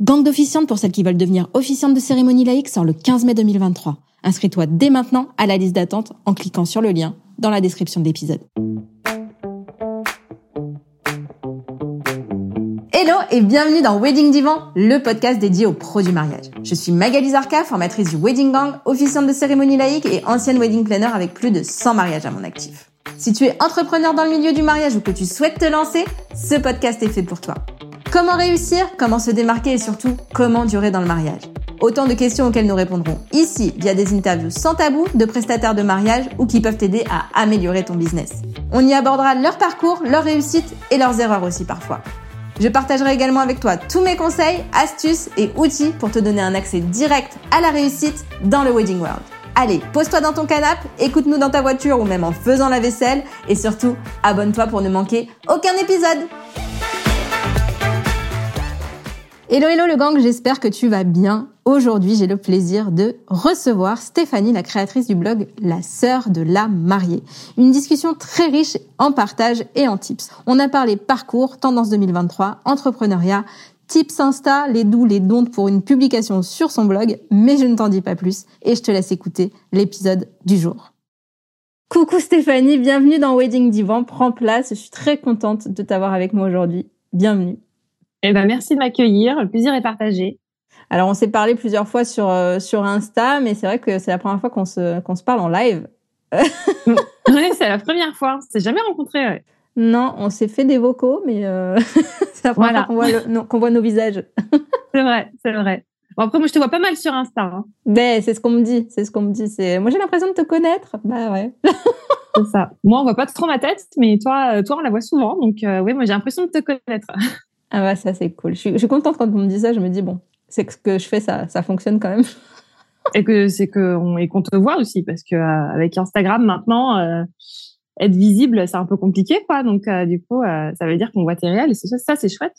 Gang d'officiantes pour celles qui veulent devenir officiantes de cérémonie laïque sort le 15 mai 2023. Inscris-toi dès maintenant à la liste d'attente en cliquant sur le lien dans la description de l'épisode. Hello et bienvenue dans Wedding Divan, le podcast dédié aux pros du mariage. Je suis Magali Zarka, formatrice du Wedding Gang, officiante de cérémonie laïque et ancienne wedding planner avec plus de 100 mariages à mon actif. Si tu es entrepreneur dans le milieu du mariage ou que tu souhaites te lancer, ce podcast est fait pour toi. Comment réussir Comment se démarquer et surtout, comment durer dans le mariage? Autant de questions auxquelles nous répondrons ici via des interviews sans tabou de prestataires de mariage ou qui peuvent t'aider à améliorer ton business. On y abordera leur parcours, leurs réussites et leurs erreurs aussi parfois. Je partagerai également avec toi tous mes conseils, astuces et outils pour te donner un accès direct à la réussite dans le Wedding World. Allez, pose-toi dans ton canapé, écoute-nous dans ta voiture ou même en faisant la vaisselle et surtout, abonne-toi pour ne manquer aucun épisode. Hello hello le gang, j'espère que tu vas bien. Aujourd'hui, j'ai le plaisir de recevoir Stéphanie, la créatrice du blog La sœur de la mariée. Une discussion très riche en partage et en tips. On a parlé parcours, tendance 2023, entrepreneuriat, tips Insta, les doux, les dons pour une publication sur son blog, mais je ne t'en dis pas plus et je te laisse écouter l'épisode du jour. Coucou Stéphanie, bienvenue dans Wedding Divan. Prends place, je suis très contente de t'avoir avec moi aujourd'hui. Bienvenue. Eh ben, merci de m'accueillir. Le plaisir est partagé. Alors, on s'est parlé plusieurs fois sur, euh, sur Insta, mais c'est vrai que c'est la première fois qu'on se, qu'on se parle en live. oui, c'est la première fois. On s'est jamais rencontrés. Non, on s'est fait des vocaux, mais euh, c'est la première fois qu'on voit, qu'on voit nos visages. c'est vrai, c'est vrai. Bon, après, moi, je te vois pas mal sur Insta. Hein. Ben, c'est ce qu'on me dit. C'est ce qu'on me dit. C'est moi, j'ai l'impression de te connaître. Bah ouais. c'est ça. Moi, on voit pas trop ma tête, mais toi, euh, toi, on la voit souvent. Donc, oui, moi, j'ai l'impression de te connaître. Ah bah ça c'est cool. Je suis, je suis, contente quand on me dit ça. Je me dis bon, c'est que ce que je fais ça, ça fonctionne quand même. Et que c'est que on, et qu'on te voit aussi parce que euh, avec Instagram maintenant, euh, être visible c'est un peu compliqué quoi. Donc euh, du coup, ça veut dire qu'on voit tes réels et c'est ça, c'est chouette.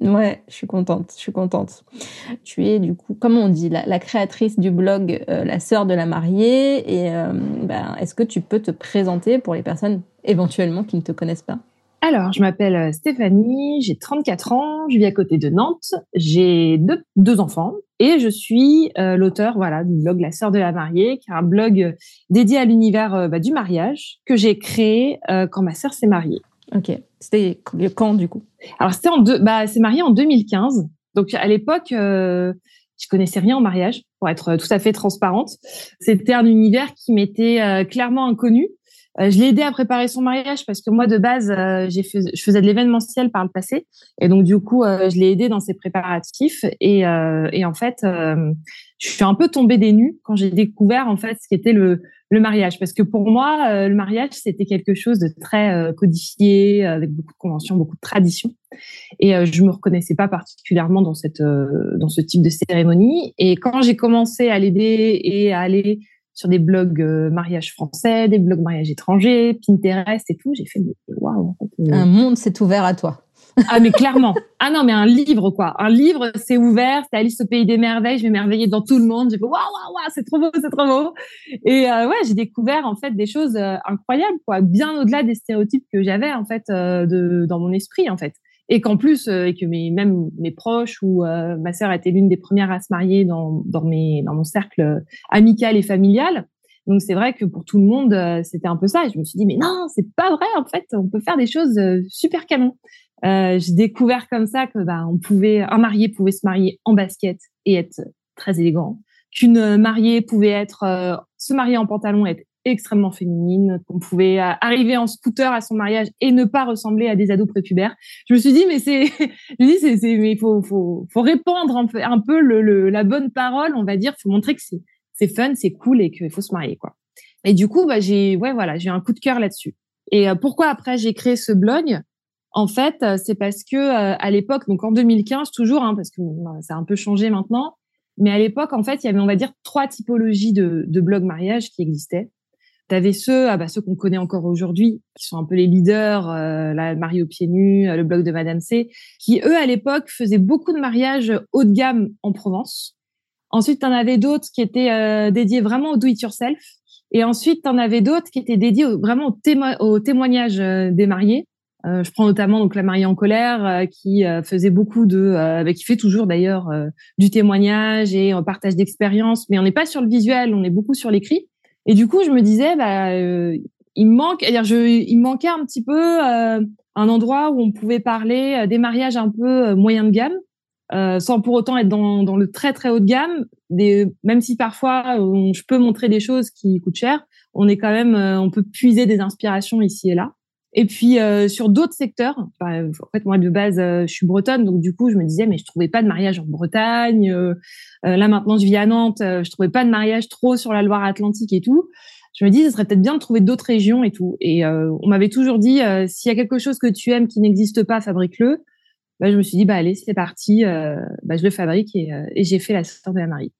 Ouais, je suis contente, je suis contente. Tu es du coup, comment on dit, la, la créatrice du blog La sœur de la mariée. Et ben, est-ce que tu peux te présenter pour les personnes éventuellement qui ne te connaissent pas? Alors, je m'appelle euh, Stéphanie, j'ai 34 ans, je vis à côté de Nantes, j'ai deux, deux enfants et je suis euh, l'auteur voilà du blog La sœur de la mariée, qui est un blog euh, dédié à l'univers bah, du mariage que j'ai créé quand ma sœur s'est mariée. Ok, c'était quand du coup? Alors c'était en deux, bah c'est marié en 2015, donc à l'époque je connaissais rien en mariage, pour être tout à fait transparente. C'était un univers qui m'était clairement inconnu. Euh, je l'ai aidé à préparer son mariage parce que moi de base euh, j'ai fait, je faisais de l'événementiel par le passé. Et donc du coup euh, je l'ai aidé dans ses préparatifs. Et, et en fait je suis un peu tombée des nues quand j'ai découvert en fait ce qu'était le, le mariage. Parce que pour moi le mariage c'était quelque chose de très codifié avec beaucoup de conventions beaucoup de traditions. Et je me reconnaissais pas particulièrement dans cette dans ce type de cérémonie. Et quand j'ai commencé à l'aider et à aller sur des blogs euh, mariage français, des blogs mariage étrangers, Pinterest et tout. J'ai fait waouh. Euh. Un monde s'est ouvert à toi. ah mais clairement. Ah non mais un livre quoi. Un livre c'est ouvert. C'est Alice au pays des merveilles. Je m'émerveillais dans tout le monde. J'ai fait waouh waouh waouh c'est trop beau c'est trop beau. Et euh, ouais j'ai découvert en fait des choses incroyables quoi. Bien au-delà des stéréotypes que j'avais en fait de dans mon esprit en fait et qu'en plus euh, et que mes même mes proches ou euh, ma sœur était l'une des premières à se marier dans dans mes dans mon cercle amical et familial. Donc c'est vrai que pour tout le monde euh, c'était un peu ça. Et je me suis dit mais non c'est pas vrai en fait on peut faire des choses super canon. J'ai découvert comme ça que bah on pouvait un marié pouvait se marier en basket et être très élégant, qu'une mariée pouvait être se marier en pantalon et être extrêmement féminine, qu'on pouvait euh, arriver en scooter à son mariage et ne pas ressembler à des ados prépubères. Je me suis dit mais c'est, je dis c'est, c'est, mais faut, faut, faut répandre un peu, un peu le, la bonne parole, on va dire, faut montrer que c'est, c'est fun, c'est cool et qu'il faut se marier quoi. Et du coup, bah j'ai, ouais voilà, j'ai un coup de cœur là-dessus. Et euh, pourquoi après j'ai créé ce blog? En fait, euh, c'est parce que à l'époque, donc en 2015 toujours, hein, parce que bah, ça a un peu changé maintenant. Mais à l'époque, en fait, il y avait, on va dire, trois typologies de, de blogs mariage qui existaient. Tu avais ceux, ah bah, ceux qu'on connaît encore aujourd'hui, qui sont un peu les leaders, euh, la Marie aux pieds nus, euh, le blog de Madame C, qui eux à l'époque faisaient beaucoup de mariages haut de gamme en Provence. Ensuite, tu en avais d'autres qui étaient euh, dédiés vraiment au do-it-yourself. Et ensuite, tu en avais d'autres qui étaient dédiés vraiment au, témo au témoignage des mariés, je prends notamment donc la mariée en colère qui faisait beaucoup de, avec qui fait toujours d'ailleurs du témoignage et un partage d'expérience, mais on n'est pas sur le visuel, on est beaucoup sur l'écrit. Et du coup, je me disais, bah, il me manque, dire il manquait un petit peu un endroit où on pouvait parler des mariages un peu moyen de gamme, euh, sans pour autant être dans, dans, le très très haut de gamme. Des, même si parfois je peux montrer des choses qui coûtent cher, on est quand même, euh, on peut puiser des inspirations ici et là. Et puis euh, sur d'autres secteurs, en fait moi de base je suis bretonne, donc du coup je me disais mais je trouvais pas de mariage en Bretagne. là maintenant je vis à Nantes, je trouvais pas de mariage trop sur la Loire-Atlantique et tout. Je me dis ce serait peut-être bien de trouver d'autres régions et tout. Et on m'avait toujours dit s'il y a quelque chose que tu aimes qui n'existe pas, fabrique-le. Bah, je me suis dit, bah, allez, c'est parti, euh, bah, je le fabrique et, euh, et j'ai fait la sorte de la Marie.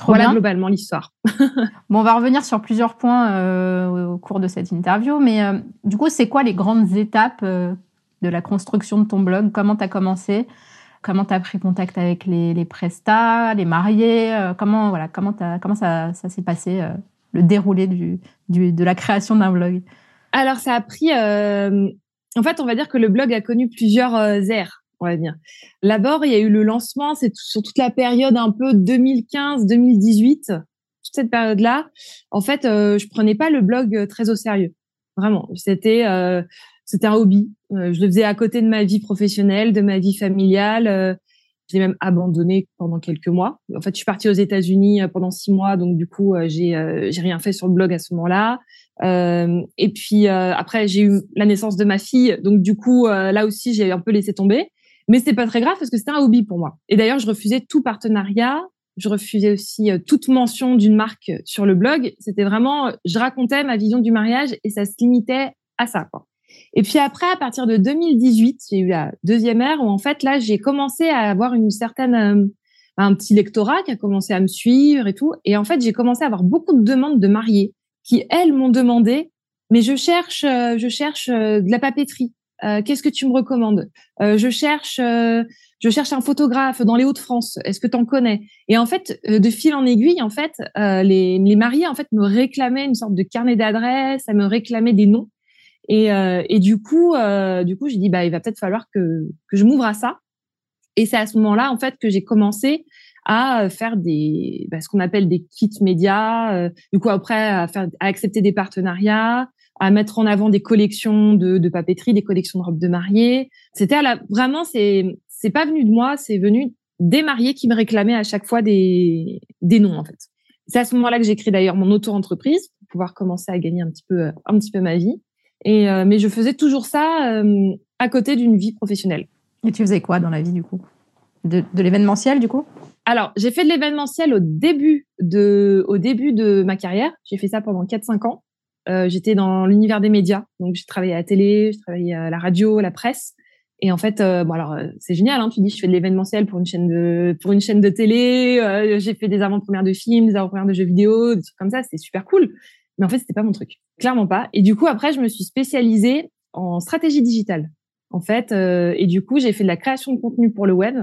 Trop voilà bien. globalement l'histoire. bon, on va revenir sur plusieurs points euh, au cours de cette interview, mais euh, du coup, c'est quoi les grandes étapes euh, de la construction de ton blog? Comment tu as commencé? Comment tu as pris contact avec les, les prestats, les mariés Comment voilà, comment, comment ça, ça s'est passé le déroulé du, du, de la création d'un blog? Alors, ça a pris. en fait, on va dire que le blog a connu plusieurs ères on va dire. D'abord, il y a eu le lancement, c'est sur toute la période un peu 2015-2018, toute cette période-là. En fait, euh, je prenais pas le blog euh, très au sérieux, vraiment. C'était euh, c'était un hobby. Euh, je le faisais à côté de ma vie professionnelle, de ma vie familiale. Euh, je l'ai même abandonné pendant quelques mois. En fait, je suis partie aux États-Unis pendant six mois, donc du coup, j'ai j'ai rien fait sur le blog à ce moment-là. et puis après, j'ai eu la naissance de ma fille, donc du coup, là aussi, j'ai un peu laissé tomber. Mais c'est pas très grave parce que c'était un hobby pour moi. Et d'ailleurs, je refusais tout partenariat. Je refusais aussi euh, toute mention d'une marque sur le blog. C'était vraiment, je racontais ma vision du mariage et ça se limitait à ça. Quoi. Et puis après, à partir de 2018, j'ai eu la deuxième ère où en fait là, j'ai commencé à avoir une certaine euh, un petit lectorat qui a commencé à me suivre et tout. Et en fait, j'ai commencé à avoir beaucoup de demandes de mariés qui elles m'ont demandé, mais je cherche, euh, je cherche de la papeterie. Euh, qu'est-ce que tu me recommandes? Euh, Je cherche, euh, je cherche un photographe dans les Hauts-de-France. Est-ce que tu en connais? Et en fait, de fil en aiguille, en fait, les, les mariés en fait me réclamaient une sorte de carnet d'adresses, ça me réclamait des noms. Et, et du coup, du coup, j'ai dit bah il va peut-être falloir que que je m'ouvre à ça. Et c'est à ce moment-là en fait que j'ai commencé à faire des bah, ce qu'on appelle des kits médias. du coup après à faire à accepter des partenariats, à mettre en avant des collections de, de papeterie, des collections de robes de mariée. C'était vraiment, c'est, c'est pas venu de moi, c'est venu des mariés qui me réclamaient à chaque fois des, des noms, en fait. C'est à ce moment-là que j'ai créé d'ailleurs mon auto-entreprise pour pouvoir commencer à gagner un petit peu, un petit peu ma vie. Et, euh, mais je faisais toujours ça euh, à côté d'une vie professionnelle. Et tu faisais quoi dans la vie, du coup? De, l'événementiel, du coup? Alors, j'ai fait de l'événementiel au début de, au début de ma carrière. J'ai fait ça pendant 4-5 ans. Euh, j'étais dans l'univers des médias, donc j'ai travaillé à la télé, j'ai travaillé à la radio, à la presse. Et en fait, euh, bon alors euh, c'est génial. Hein, tu dis, je fais de l'événementiel pour une chaîne de pour une chaîne de télé. J'ai fait des avant-premières de films, des avant-premières de jeux vidéo, des trucs comme ça. C'est super cool. Mais en fait, c'était pas mon truc, clairement pas. Et du coup, après, je me suis spécialisée en stratégie digitale, en fait. et du coup, j'ai fait de la création de contenu pour le web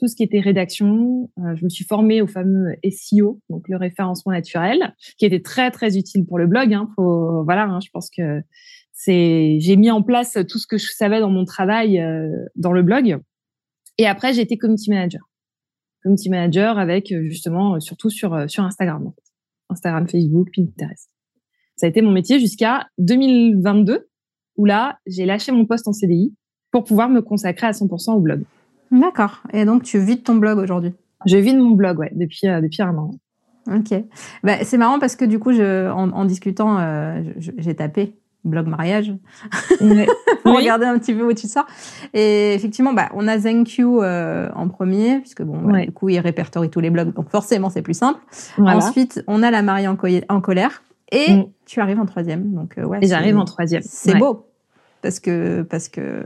tout ce qui était rédaction. Euh, je me suis formée au fameux SEO, donc le référencement naturel, qui était très très utile pour le blog. Hein, voilà, hein, je pense que c'est j'ai mis en place tout ce que je savais dans mon travail euh, dans le blog. Et après, j'ai été community manager. Community manager avec euh, justement surtout sur sur Instagram, en fait. Instagram, Facebook, Pinterest. Ça a été mon métier jusqu'à 2022 où là, j'ai lâché mon poste en CDI pour pouvoir me consacrer à 100% au blog. D'accord. Et donc, tu vis de ton blog aujourd'hui? Je vis de mon blog, ouais, depuis, euh, depuis un an. Ok. Bah, c'est marrant parce que du coup, je, en, en discutant, euh, j'ai tapé blog mariage ouais. pour regarder un petit peu où tu sors. Et effectivement, bah, on a ZenQ euh, en premier, puisque bon, bah, du coup, il répertorie tous les blogs, donc forcément, c'est plus simple. Voilà. Ensuite, on a la mariée en, en colère, et mm. tu arrives en troisième. Donc, euh, ouais. Et j'arrive en troisième. C'est beau, parce que parce que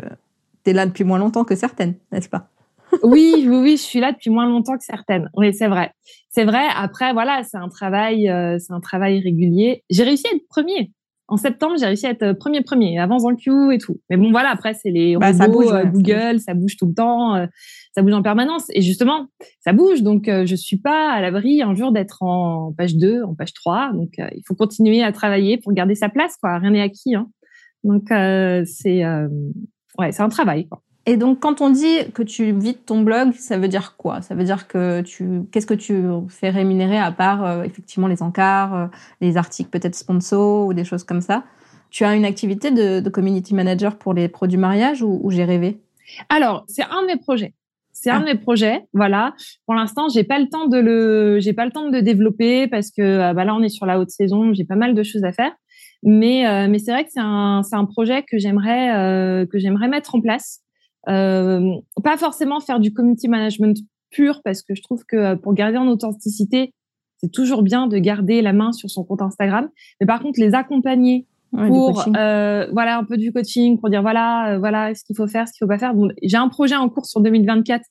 t'es là depuis moins longtemps que certaines, n'est-ce pas? Oui, oui, oui, je suis là depuis moins longtemps que certaines. Oui, c'est vrai. C'est vrai. Après, voilà, c'est un travail, euh, c'est un travail régulier. J'ai réussi à être premier. En septembre, j'ai réussi à être premier premier, avant Q et tout. Mais bon, voilà, après, c'est les bah, robots, ça bouge, ouais, Google, ça bouge. tout le temps, euh, ça bouge en permanence. Et justement, ça bouge. Donc, euh, je suis pas à l'abri un jour d'être en page 2, en page 3. Donc, euh, il faut continuer à travailler pour garder sa place, quoi. Rien n'est acquis. Hein. Donc, c'est ouais, c'est un travail. Quoi. Et donc, quand on dit que tu vides ton blog, ça veut dire quoi? Ça veut dire que tu, qu'est-ce que tu fais rémunérer à part euh, effectivement les encarts, euh, les articles peut-être sponsors ou des choses comme ça? Tu as une activité de, de community manager pour les produits mariage ou, ou j'ai rêvé? Alors, c'est un de mes projets. C'est un ah. de mes projets, voilà. Pour l'instant, j'ai pas le temps de le, j'ai pas le temps de le développer parce que euh, bah là, on est sur la haute saison, j'ai pas mal de choses à faire. Mais euh, mais c'est vrai que c'est un c'est un projet que j'aimerais que j'aimerais mettre en place. Pas forcément faire du community management pur parce que je trouve que pour garder en authenticité, c'est toujours bien de garder la main sur son compte Instagram. Mais par contre, les accompagner pour euh, voilà un peu du coaching pour dire voilà euh, voilà ce qu'il faut faire ce qu'il faut pas faire. Bon, j'ai un projet en cours sur 2024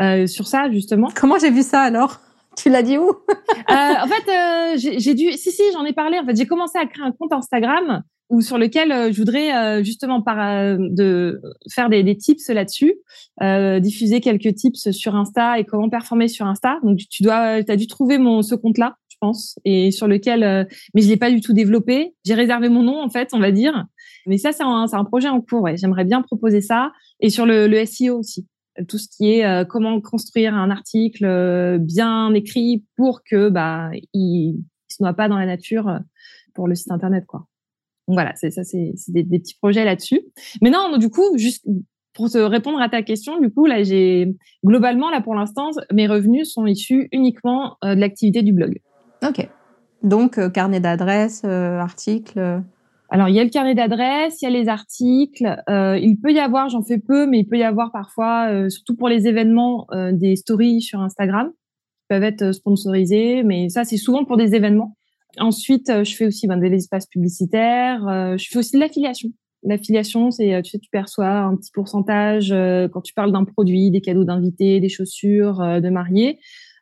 euh, sur ça justement. Comment j'ai vu ça alors? Tu l'as dit où? Euh, en fait euh, j'ai dû si si j'en ai parlé. En fait j'ai commencé à créer un compte Instagram où sur lequel je voudrais justement par de faire des, tips là-dessus diffuser quelques tips sur Insta et comment performer sur Insta donc tu dois as dû trouver mon ce compte là pense, et sur lequel, euh, mais je l'ai pas du tout développé. J'ai réservé mon nom en fait, on va dire. Mais ça, c'est un, projet en cours. Ouais. J'aimerais bien proposer ça, et sur le, SEO aussi, tout ce qui est euh, comment construire un article euh, bien écrit pour que bah il, se noie pas dans la nature pour le site internet quoi. Donc voilà, c'est ça, c'est des, des, petits projets là-dessus. Mais non, du coup, juste pour te répondre à ta question, du coup, là, j'ai globalement, là, pour l'instant, mes revenus sont issus uniquement de l'activité du blog. Ok. Donc, euh, carnet d'adresses, euh, articles. Euh. Alors, il y a le carnet d'adresses, il y a les articles. il peut y avoir, j'en fais peu, mais il peut y avoir parfois, surtout pour les événements, des stories sur Instagram qui peuvent être sponsorisées. Mais ça, c'est souvent pour des événements. Ensuite, je fais aussi ben, des espaces publicitaires. je fais aussi de l'affiliation. L'affiliation, c'est tu sais, tu perçois un petit pourcentage quand tu parles d'un produit, des cadeaux d'invités, des chaussures, de mariés.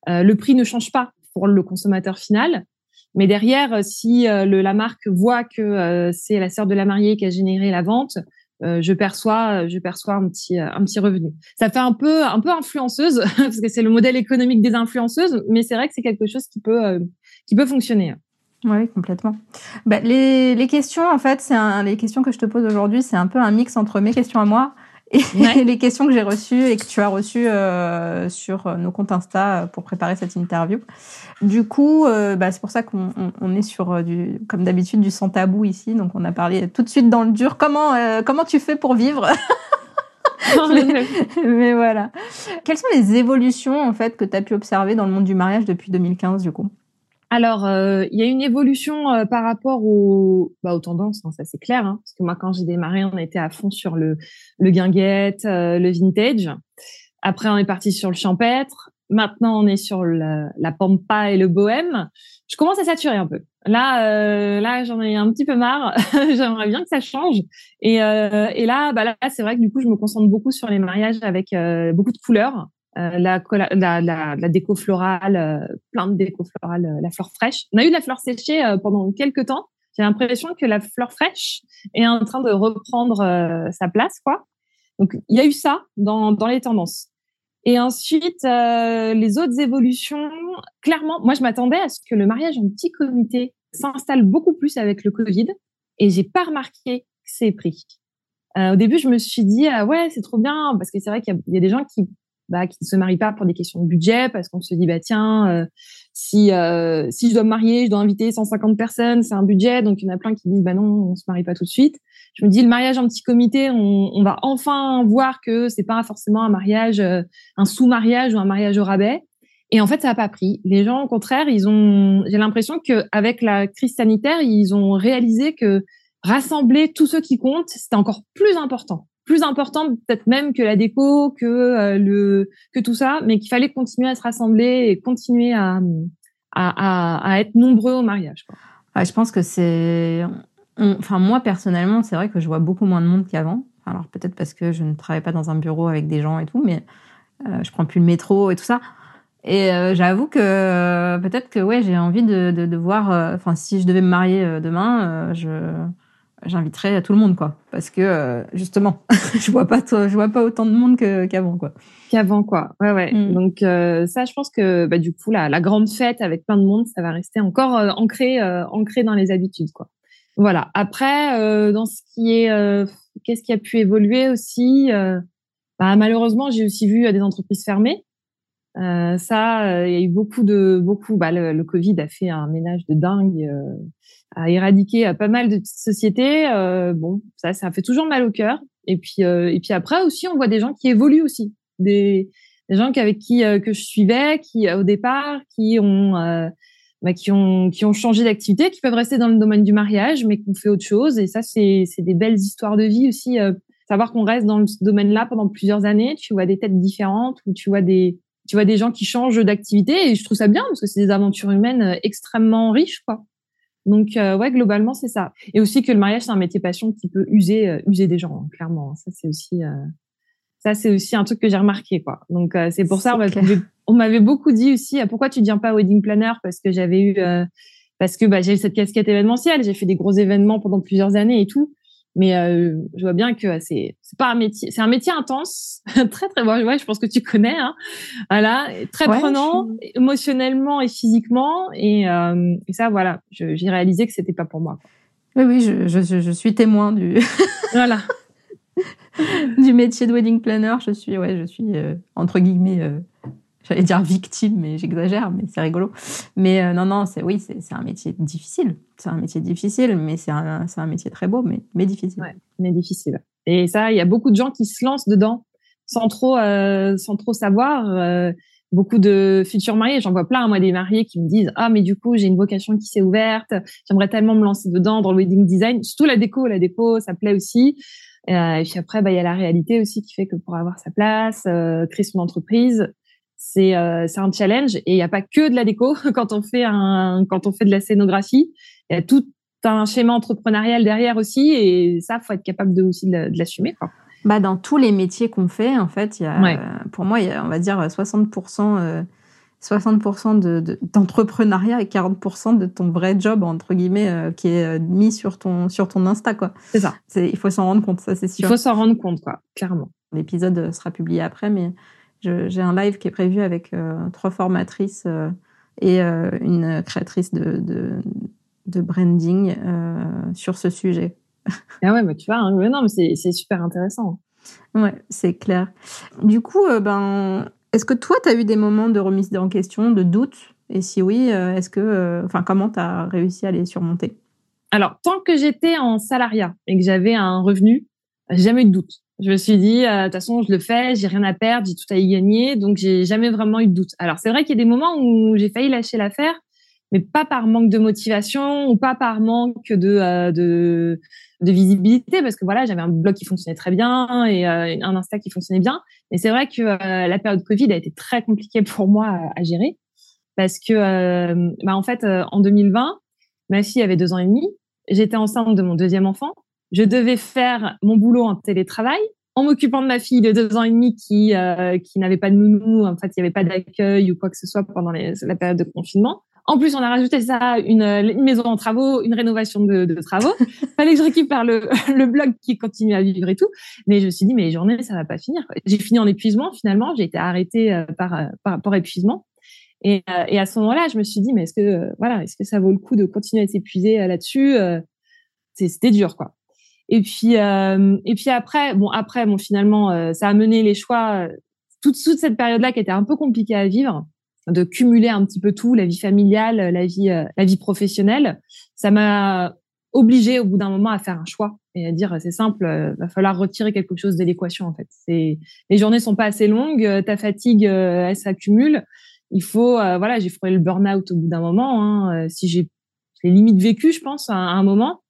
le prix ne change pas pour le consommateur final. Mais derrière, euh, si euh, le, la marque voit que euh, c'est la sœur de la mariée qui a généré la vente, je perçois, je perçois un petit, un petit revenu. Ça fait un peu, un peu influenceuse parce que c'est le modèle économique des influenceuses, mais c'est vrai que c'est quelque chose qui peut, qui peut fonctionner. Oui, complètement. Bah, les, les questions, en fait, c'est les questions que je te pose aujourd'hui, c'est un peu un mix entre mes questions à moi et les questions que j'ai reçues et que tu as reçues euh, sur euh, nos comptes Insta euh, pour préparer cette interview. Du coup, euh, bah, c'est pour ça qu'on on, est sur euh, du, comme d'habitude, du sans tabou ici. Donc, on a parlé tout de suite dans le dur. Comment comment tu fais pour vivre? Mais, mais, voilà. Quelles sont les évolutions en fait que tu as pu observer dans le monde du mariage depuis 2015 du coup? Alors, euh, il y a une évolution euh, par rapport aux, bah, aux tendances, hein, ça c'est clair. Hein, parce que moi, quand j'ai démarré, on était à fond sur le, le guinguette, euh, le vintage. Après, on est parti sur le champêtre. Maintenant, on est sur la, pampa et le bohème. Je commence à saturer un peu. Là, là, j'en ai un petit peu marre. J'aimerais bien que ça change. Et, et là, bah là, c'est vrai que du coup, je me concentre beaucoup sur les mariages avec beaucoup de couleurs. Euh, la, la, la, la, déco florale, euh, plein de déco florale, euh, la fleur fraîche. On a eu la fleur séchée pendant quelques temps. J'ai l'impression que la fleur fraîche est en train de reprendre sa place, quoi. Donc il y a eu ça dans, dans les tendances. Et ensuite, les autres évolutions, clairement, moi je m'attendais à ce que le mariage en petit comité s'installe beaucoup plus avec le Covid, et j'ai pas remarqué que c'est pris. au début, je me suis dit ah ouais c'est trop bien parce que c'est vrai qu'il y, a des gens qui bah, qui ne se marient pas pour des questions de budget parce qu'on se dit bah tiens euh, si euh, si je dois me marier je dois inviter 150 personnes c'est un budget. Donc il y en a plein qui disent bah non on se marie pas tout de suite. Je me dis le mariage en petit comité on, on va enfin voir que c'est pas forcément un mariage euh, un sous mariage ou un mariage au rabais. Et en fait ça a pas pris. Les gens au contraire ils ont j'ai l'impression que avec la crise sanitaire ils ont réalisé que rassembler tous ceux qui comptent c'était encore plus important plus important peut-être même que la déco, que euh, le que tout ça, mais qu'il fallait continuer à se rassembler et continuer à à, être nombreux au mariage. Je pense que c'est, enfin moi personnellement, c'est vrai que je vois beaucoup moins de monde qu'avant. Alors peut-être parce que je ne travaille pas dans un bureau avec des gens et tout, mais euh, je prends plus le métro et tout ça. Et euh, j'avoue que peut-être que ouais, j'ai envie de, de, de voir. Enfin, si je devais me marier demain, je j'inviterais tout le monde quoi. Parce que euh, justement je vois pas je vois pas autant de monde qu'avant quoi. Qu'avant quoi. Ouais ouais. Mm. donc euh, ça je pense que bah, du coup la, la grande fête avec plein de monde ça va rester encore euh, ancré ancré dans les habitudes quoi. Voilà. Après dans ce qui est qu'est-ce qui a pu évoluer aussi bah, malheureusement, j'ai aussi vu des entreprises fermer. Euh, ça, il y a eu beaucoup de beaucoup. Bah, le, Covid a fait un ménage de dingue, euh, a éradiqué pas mal de petites sociétés. Euh, bon, ça, ça fait toujours mal au cœur. Et puis, et puis après aussi, on voit des gens qui évoluent aussi, des, des gens avec qui que je suivais, qui au départ, qui ont bah, qui ont qui ont changé d'activité, qui peuvent rester dans le domaine du mariage, mais qui ont fait autre chose. Et ça, c'est c'est des belles histoires de vie aussi savoir qu'on reste dans ce domaine-là pendant plusieurs années, tu vois des têtes différentes ou tu vois des tu vois des gens qui changent d'activité et je trouve ça bien parce que c'est des aventures humaines euh, extrêmement riches quoi. Donc euh, ouais, globalement c'est ça. Et aussi que le mariage c'est un métier passion qui peut user euh, user des gens hein, clairement. Ça c'est aussi ça c'est aussi un truc que j'ai remarqué quoi. Donc c'est pour ça on m'avait beaucoup dit aussi pourquoi tu deviens pas wedding planner? Parce que j'avais eu parce que bah, j'ai eu cette casquette événementielle, j'ai fait des gros événements pendant plusieurs années et tout. Mais euh, je vois bien que c'est c'est pas un métier, c'est un métier intense, très très bon. Ouais, je pense que tu connais, hein. Voilà, très prenant émotionnellement et physiquement. Et, euh, et ça, voilà, j'ai réalisé que c'était pas pour moi. Oui, oui, je, je, je suis témoin du. voilà. du métier de wedding planner, je suis, ouais, je suis euh, entre guillemets j'allais dire victime, mais j'exagère, mais c'est rigolo. Mais euh, non, non, c'est oui, c'est un métier difficile. C'est un métier difficile, mais c'est un, un métier très beau, mais, mais difficile. Mais difficile. Et ça, il y a beaucoup de gens qui se lancent dedans sans trop, euh, sans trop savoir. Euh, beaucoup de futurs mariés, j'en vois plein, moi, des mariés qui me disent ah mais du coup j'ai une vocation qui s'est ouverte, j'aimerais tellement me lancer dedans dans le wedding design, surtout la déco, la déco ça plaît aussi. et puis après, bah, il y a la réalité aussi qui fait que pour avoir sa place, créer son entreprise, c'est euh, c'est un challenge et il n'y a pas que de la déco quand on fait un quand on fait de la scénographie. Il y a tout un schéma entrepreneurial derrière aussi et ça faut être capable de aussi de l'assumer. Bah dans tous les métiers qu'on fait en fait, il y a pour moi il y a on va dire 60 60% de, d'entrepreneuriat et 40% de ton vrai job entre guillemets euh, qui est euh, mis sur ton sur ton Insta quoi. C'est ça. il faut s'en rendre compte, ça c'est sûr. Il faut s'en rendre compte quoi, clairement. L'épisode sera publié après mais j'ai un live qui est prévu avec euh, trois formatrices euh, et euh, une créatrice de, de, de branding sur ce sujet. Ah ouais, mais tu vois, hein, non, mais c'est super intéressant. Ouais, c'est clair. Du coup, ben, est-ce que toi, tu as eu des moments de remise en question, de doute? Et si oui, est-ce que, enfin, comment tu as réussi à les surmonter? Alors, tant que j'étais en salariat et que j'avais un revenu, jamais eu de doute. Je me suis dit, euh, de toute façon, je le fais, j'ai rien à perdre, j'ai tout à y gagner, donc j'ai jamais vraiment eu de doute. Alors c'est vrai qu'il y a des moments où j'ai failli lâcher l'affaire, mais pas par manque de motivation ou pas par manque de euh, de, de, visibilité, parce que voilà, j'avais un blog qui fonctionnait très bien et euh, un Insta qui fonctionnait bien. Mais c'est vrai que la période Covid a été très compliquée pour moi à, à gérer, parce que bah, en fait, en 2020, ma fille avait deux ans et demi, j'étais enceinte de mon deuxième enfant je devais faire mon boulot en télétravail en m'occupant de ma fille de deux ans et demi qui euh, qui n'avait pas de nounou, en fait il n'y avait pas d'accueil ou quoi que ce soit pendant la période de confinement. En plus, on a rajouté ça une, une maison en travaux, une rénovation de, de travaux. Fallait que je récupère le, le blog qui continue à vivre et tout. Mais je me suis dit, mais les journées, ça va pas finir. J'ai fini en épuisement finalement. J'ai été arrêtée euh, par, euh, par, par épuisement. Et, et à ce moment-là, je me suis dit, mais est-ce que voilà, est-ce que ça vaut le coup de continuer à s'épuiser là-dessus C'était dur, quoi. Et puis euh, et puis après bon après bon finalement euh, ça a mené les choix euh, toute toute cette période là qui était un peu compliquée à vivre de cumuler un petit peu tout la vie familiale la vie la vie professionnelle ça m'a obligé au bout d'un moment à faire un choix et à dire c'est simple va falloir retirer quelque chose de l'équation en fait. C'est les journées sont pas assez longues ta fatigue elle s'accumule. Il faut voilà j'ai frôlé le burn out au bout d'un moment hein, si j'ai les limites vécues je pense à un moment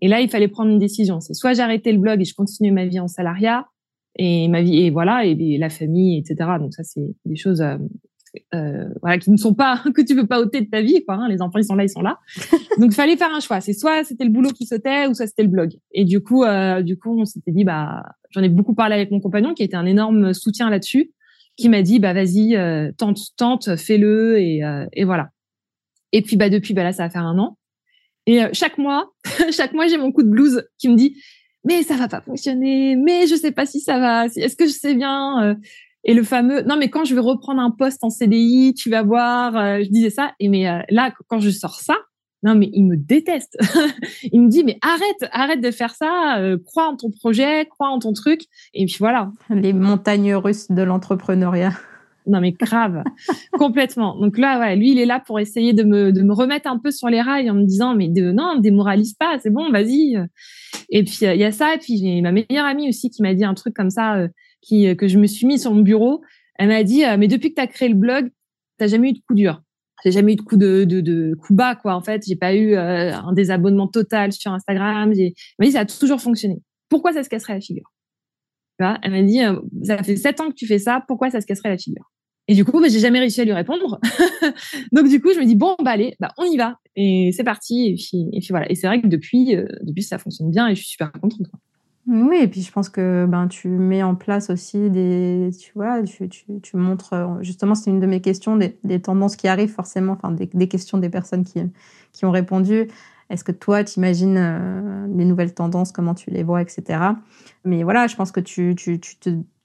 et là, il fallait prendre une décision. C'est soit j'arrêtais le blog et je continuais ma vie en salariat et ma vie et voilà et, la famille, etc. Donc ça, c'est des choses euh, euh, voilà qui ne sont pas que tu peux pas ôter de ta vie. Quoi, hein. Les enfants, ils sont là, ils sont là. Donc il fallait faire un choix. C'est soit c'était le boulot qui sautait ou soit c'était le blog. Et du coup, euh, du coup, on s'était dit bah j'en ai beaucoup parlé avec mon compagnon qui a été un énorme soutien là-dessus, qui m'a dit bah vas-y euh, tente tente fais-le et, euh, et voilà. Et puis bah depuis bah là ça va faire un an. Et euh, chaque mois, chaque mois, j'ai mon coup de blues qui me dit mais ça va pas fonctionner, mais je sais pas si ça va, est-ce que je sais bien euh. Et le fameux non mais quand je vais reprendre un poste en CDI, tu vas voir, euh, je disais ça et mais là quand je sors ça, Non, mais il me déteste. il me dit, mais arrête, arrête de faire ça. Crois en ton projet, crois en ton truc. Et puis voilà. Les montagnes russes de l'entrepreneuriat. Non, mais grave. Complètement. Donc là, ouais, lui, il est là pour essayer de me, remettre un peu sur les rails en me disant, mais de, non, démoralise pas, c'est bon, vas-y. Et puis, il y a ça. Et puis, j'ai ma meilleure amie aussi qui m'a dit un truc comme ça, euh, qui, que je me suis mis sur mon bureau. Elle m'a dit, mais depuis que tu as créé le blog, t'as jamais eu de coup dur j'ai jamais eu de coup de, de, coup bas quoi en fait j'ai pas eu euh, un désabonnement total sur Instagram j'ai mais ça a toujours fonctionné pourquoi ça se casserait la figure? Elle m'a dit euh, ça fait sept ans que tu fais ça pourquoi ça se casserait la figure? Et du coup bah, j'ai jamais réussi à lui répondre donc du coup je me dis bon bah allez bah on y va et c'est parti et puis et puis voilà et c'est vrai que depuis euh, depuis ça fonctionne bien et je suis super contente. Oui, et puis je pense que ben tu mets en place aussi des, tu vois, tu, tu, tu montres euh, justement c'est une de mes questions des, tendances qui arrivent forcément, enfin des, questions des personnes qui qui ont répondu. Est-ce que toi tu imagines euh, les nouvelles tendances, comment tu les vois, etc. Mais voilà, je pense que tu tu tu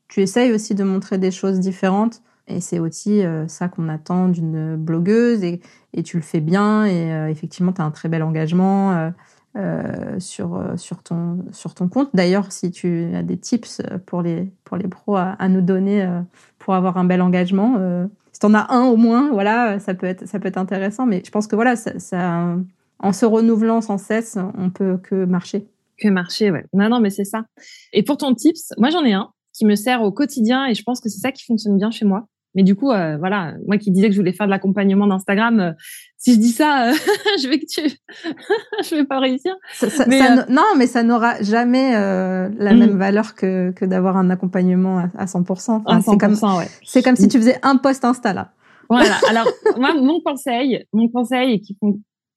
tu essayes aussi de montrer des choses différentes et c'est aussi euh, ça qu'on attend d'une blogueuse et, tu le fais bien et effectivement tu as un très bel engagement euh, sur euh, sur ton sur ton compte. D'ailleurs, si tu as des tips pour les pour les pros à, nous donner euh, pour avoir un bel engagement, euh, si t'en as un au moins, voilà, ça peut être ça peut être intéressant. Mais je pense que voilà, ça en se renouvelant sans cesse, on peut que marcher. Que marcher, ouais. Non, non, mais c'est ça. Et pour ton tips, moi j'en ai un qui me sert au quotidien et je pense que c'est ça qui fonctionne bien chez moi. Mais du coup, euh, voilà, moi qui disais que je voulais faire de l'accompagnement d'Instagram, euh, si je dis ça, euh, je vais que tu, je vais pas réussir. Ça, ça, ça, non, mais ça n'aura jamais la mm. même valeur que, que d'avoir un accompagnement à, à 100%. Enfin, 100% c'est comme, ouais. c'est comme si tu faisais un post Insta là. Voilà. Alors moi, mon conseil, mon conseil et qui